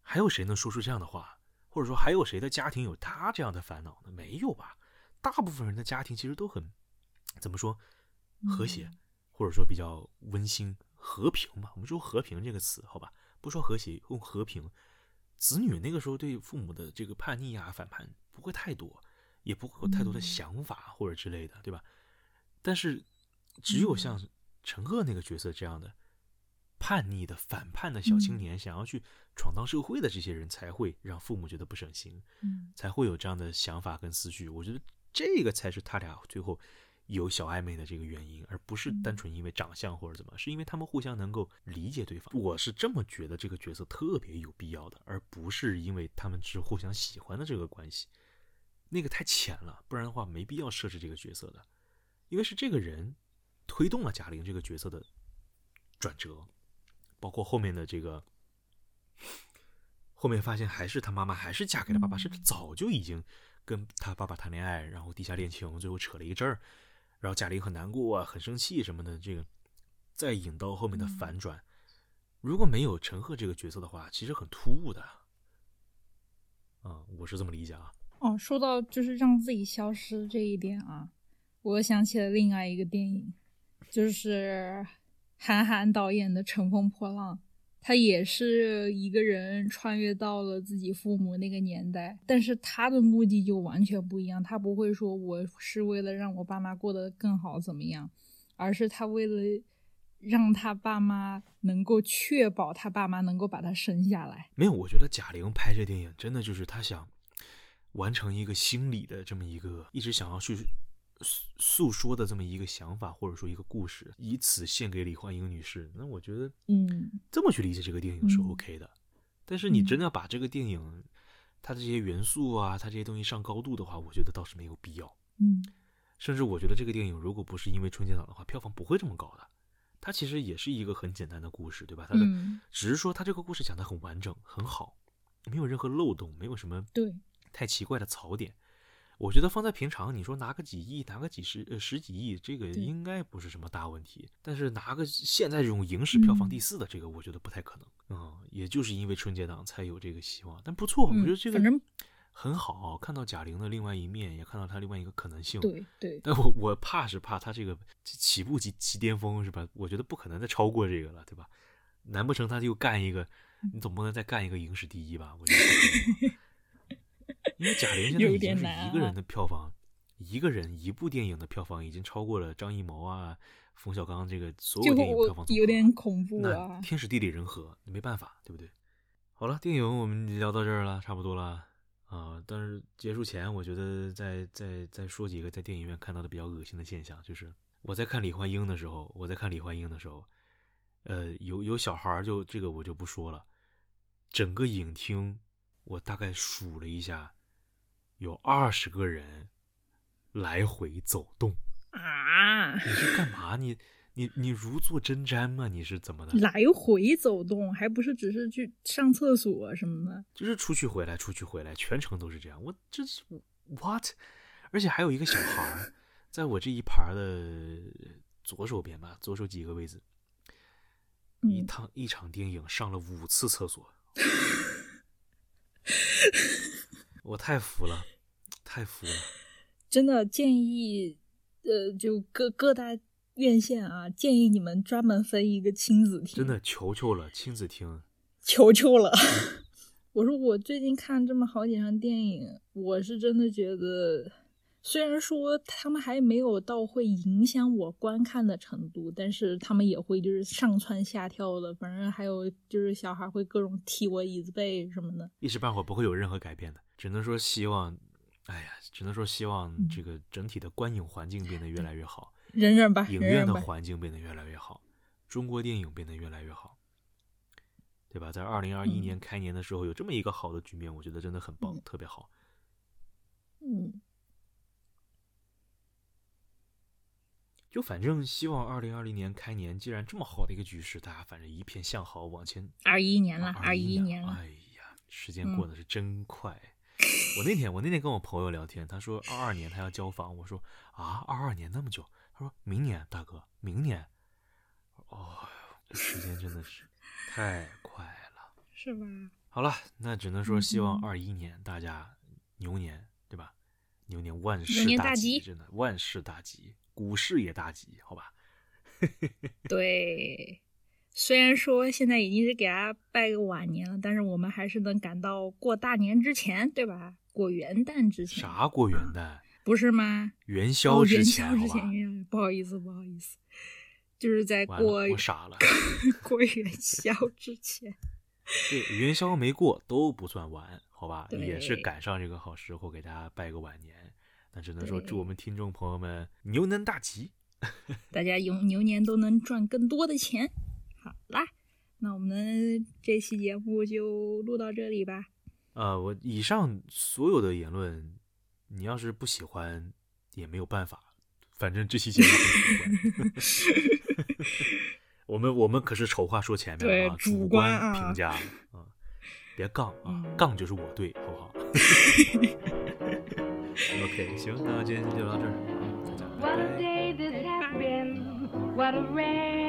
还有谁能说出这样的话？或者说还有谁的家庭有他这样的烦恼呢？没有吧？大部分人的家庭其实都很怎么说和谐，嗯或者说比较温馨、和平吧。我们说和平这个词，好吧，不说和谐，用和平。子女那个时候对父母的这个叛逆啊、反叛不会太多，也不会有太多的嗯想法或者之类的，对吧？但是只有像陈赫那个角色这样的叛逆的、反叛的小青年，想要去闯荡社会的这些人，才会让父母觉得不省心。嗯才会有这样的想法跟思绪。我觉得这个才是他俩最后有小暧昧的这个原因，而不是单纯因为长相或者怎么，是因为他们互相能够理解对方。我是这么觉得这个角色特别有必要的，而不是因为他们是互相喜欢的这个关系，那个太浅了，不然的话没必要设置这个角色的，因为是这个人推动了贾玲这个角色的转折，包括后面的这个。后面发现还是他妈妈还是嫁给了爸爸，嗯甚至早就已经跟他爸爸谈恋爱，然后地下恋情，最后扯了一阵儿，然后贾玲很难过啊，很生气什么的，这个再引到后面的反转。如果没有陈赫这个角色的话，其实很突兀的。啊、我是这么理解啊。哦，说到就是让自己消失这一点啊，我想起了另外一个电影，就是韩寒导演的《乘风破浪》。他也是一个人穿越到了自己父母那个年代，但是他的目的就完全不一样。他不会说我是为了让我爸妈过得更好怎么样，而是他为了让他爸妈能够确保他爸妈能够把他生下来。没有，我觉得贾玲拍这电影真的就是她想完成一个心理的这么一个一直想要去诉诉说的这么一个想法，或者说一个故事，以此献给李焕英女士。那我觉得，嗯，这么去理解这个电影是嗯 OK 的。但是你嗯真的要把这个电影它的这些元素啊，它这些东西上高度的话，我觉得倒是没有必要。嗯甚至我觉得这个电影如果不是因为春节档的话，票房不会这么高的。它其实也是一个很简单的故事，对吧？它的、嗯，只是说它这个故事讲的很完整，很好，没有任何漏洞，没有什么对，太奇怪的槽点。我觉得放在平常，你说拿个几亿，拿个几十呃十几亿，这个应该不是什么大问题。但是拿个现在这种影史票房嗯第四的，这个我觉得不太可能。嗯，也就是因为春节档才有这个希望。但不错，我嗯觉得这个反正很好，看到贾玲的另外一面，也看到她另外一个可能性。对对，但我我怕是怕她这个起步即即巅峰是吧？我觉得不可能再超过这个了，对吧？难不成她又干一个？你总不能再干一个影史第一吧？我觉得 [LAUGHS] 因为贾玲现在有已经是一个人的票房，一个人一部电影的票房已经超过了张艺谋啊、冯小刚这个所有电影票房有点恐怖那啊。天时地利人和，没办法，对不对？好了，电影我们聊到这儿了，差不多了啊。但是结束前，我觉得再再再说几个在电影院看到的比较恶心的现象，就是我在看李焕英的时候，我在看李焕英的时候，呃，有有小孩儿就这个我就不说了，整个影厅我大概数了一下，有二十个人来回走动。啊，你是干嘛？你你你如坐针毡吗？你是怎么的？来回走动，还不是只是去上厕所什么的。就是出去回来，出去回来，全程都是这样。我这是 what？而且还有一个小孩儿，在我这一排的左手边吧，左手几个位置，一嗯趟一场电影上了五次厕所，[LAUGHS] 我太服了，太服了。[LAUGHS] 真的建议，呃，就各各大院线啊，建议你们专门分一个亲子厅，真的求求了，亲子厅，求求了。[LAUGHS] 我说我最近看这么好几场电影，我是真的觉得，虽然说他们还没有到会影响我观看的程度，但是他们也会就是上蹿下跳的，反正还有就是小孩会各种踢我椅子背什么的。一时半会儿不会有任何改变的，只能说希望，哎呀，只能说希望嗯这个整体的观影环境变得越来越好。忍忍吧，影院的。环境变得越来越好，中国电影变得越来越好，对吧？在二零二一嗯年开年的时候有这么一个好的局面，我觉得真的很棒，嗯特别好。嗯，就反正希望二零二零年开年，既然这么好的一个局势，大家反正一片向好，往前。二一年了，二二一年年了。哎呀，时间嗯过得是真快。我那天我那天跟我朋友聊天，他说二二年他要交房，我说啊，二二年那么久，他说明年大哥，明年。哦，这时间真的是太快了。是吧？好了，那只能说希望嗯二一年大家牛年，对吧？牛年万牛事年大吉，吉真的万事大吉，股市也大吉，好吧？[LAUGHS] 对，虽然说现在已经是给大家拜个晚年了，但是我们还是能赶到过大年之前，对吧？过元旦之前，啥过元旦？不是吗？元哦，宵之前，好吧宵之前，？不好意思，不好意思，就是在过，我傻了。[LAUGHS] 过元宵之前。对，[LAUGHS] 元宵没过都不算晚，好吧？也是赶上这个好时候，给大家拜个晚年。那只能说祝我们听众朋友们牛年大吉。大家牛牛年都能赚更多的钱。好啦，那我们这期节目就录到这里吧。呃，我以上所有的言论，你要是不喜欢也没有办法，反正这期节目很主观。[LAUGHS] 我们我们可是丑话说前面了啊，主主观啊评价啊，别杠啊，嗯杠就是我对，好不好？[LAUGHS] OK，行，那今天就到这儿，大家拜 What a 拜。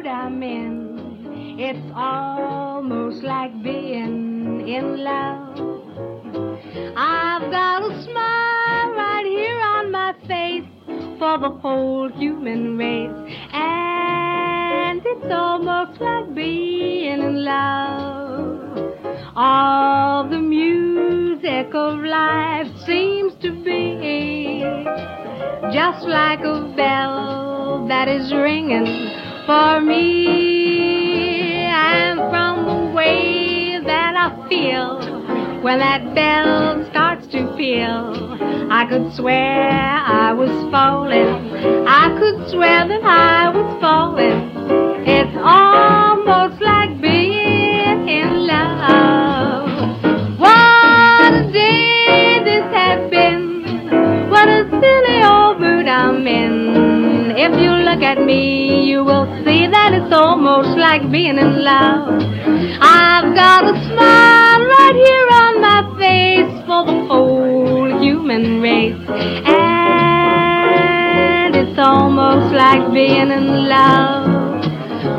Mood I'm in. It's almost like being in love. I've got a smile right here on my face for the whole human race. And it's almost like being in love. All the music of life seems to be just like a bell that is ringing for me. And from the way that I feel when that bell starts to peal, I could swear I was falling. I could swear that I was falling. It's almost like being in love. What a day this has been. What a silly old mood I'm in. If you look at me, you will see that it's almost like being in love. I've got a smile right here on my face for the whole human race. And it's almost like being in love.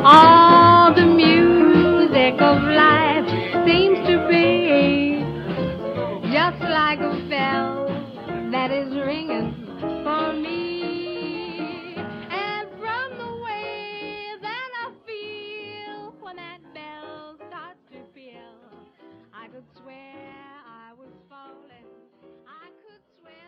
All the music of life seems to be just like a I'd swear I was falling.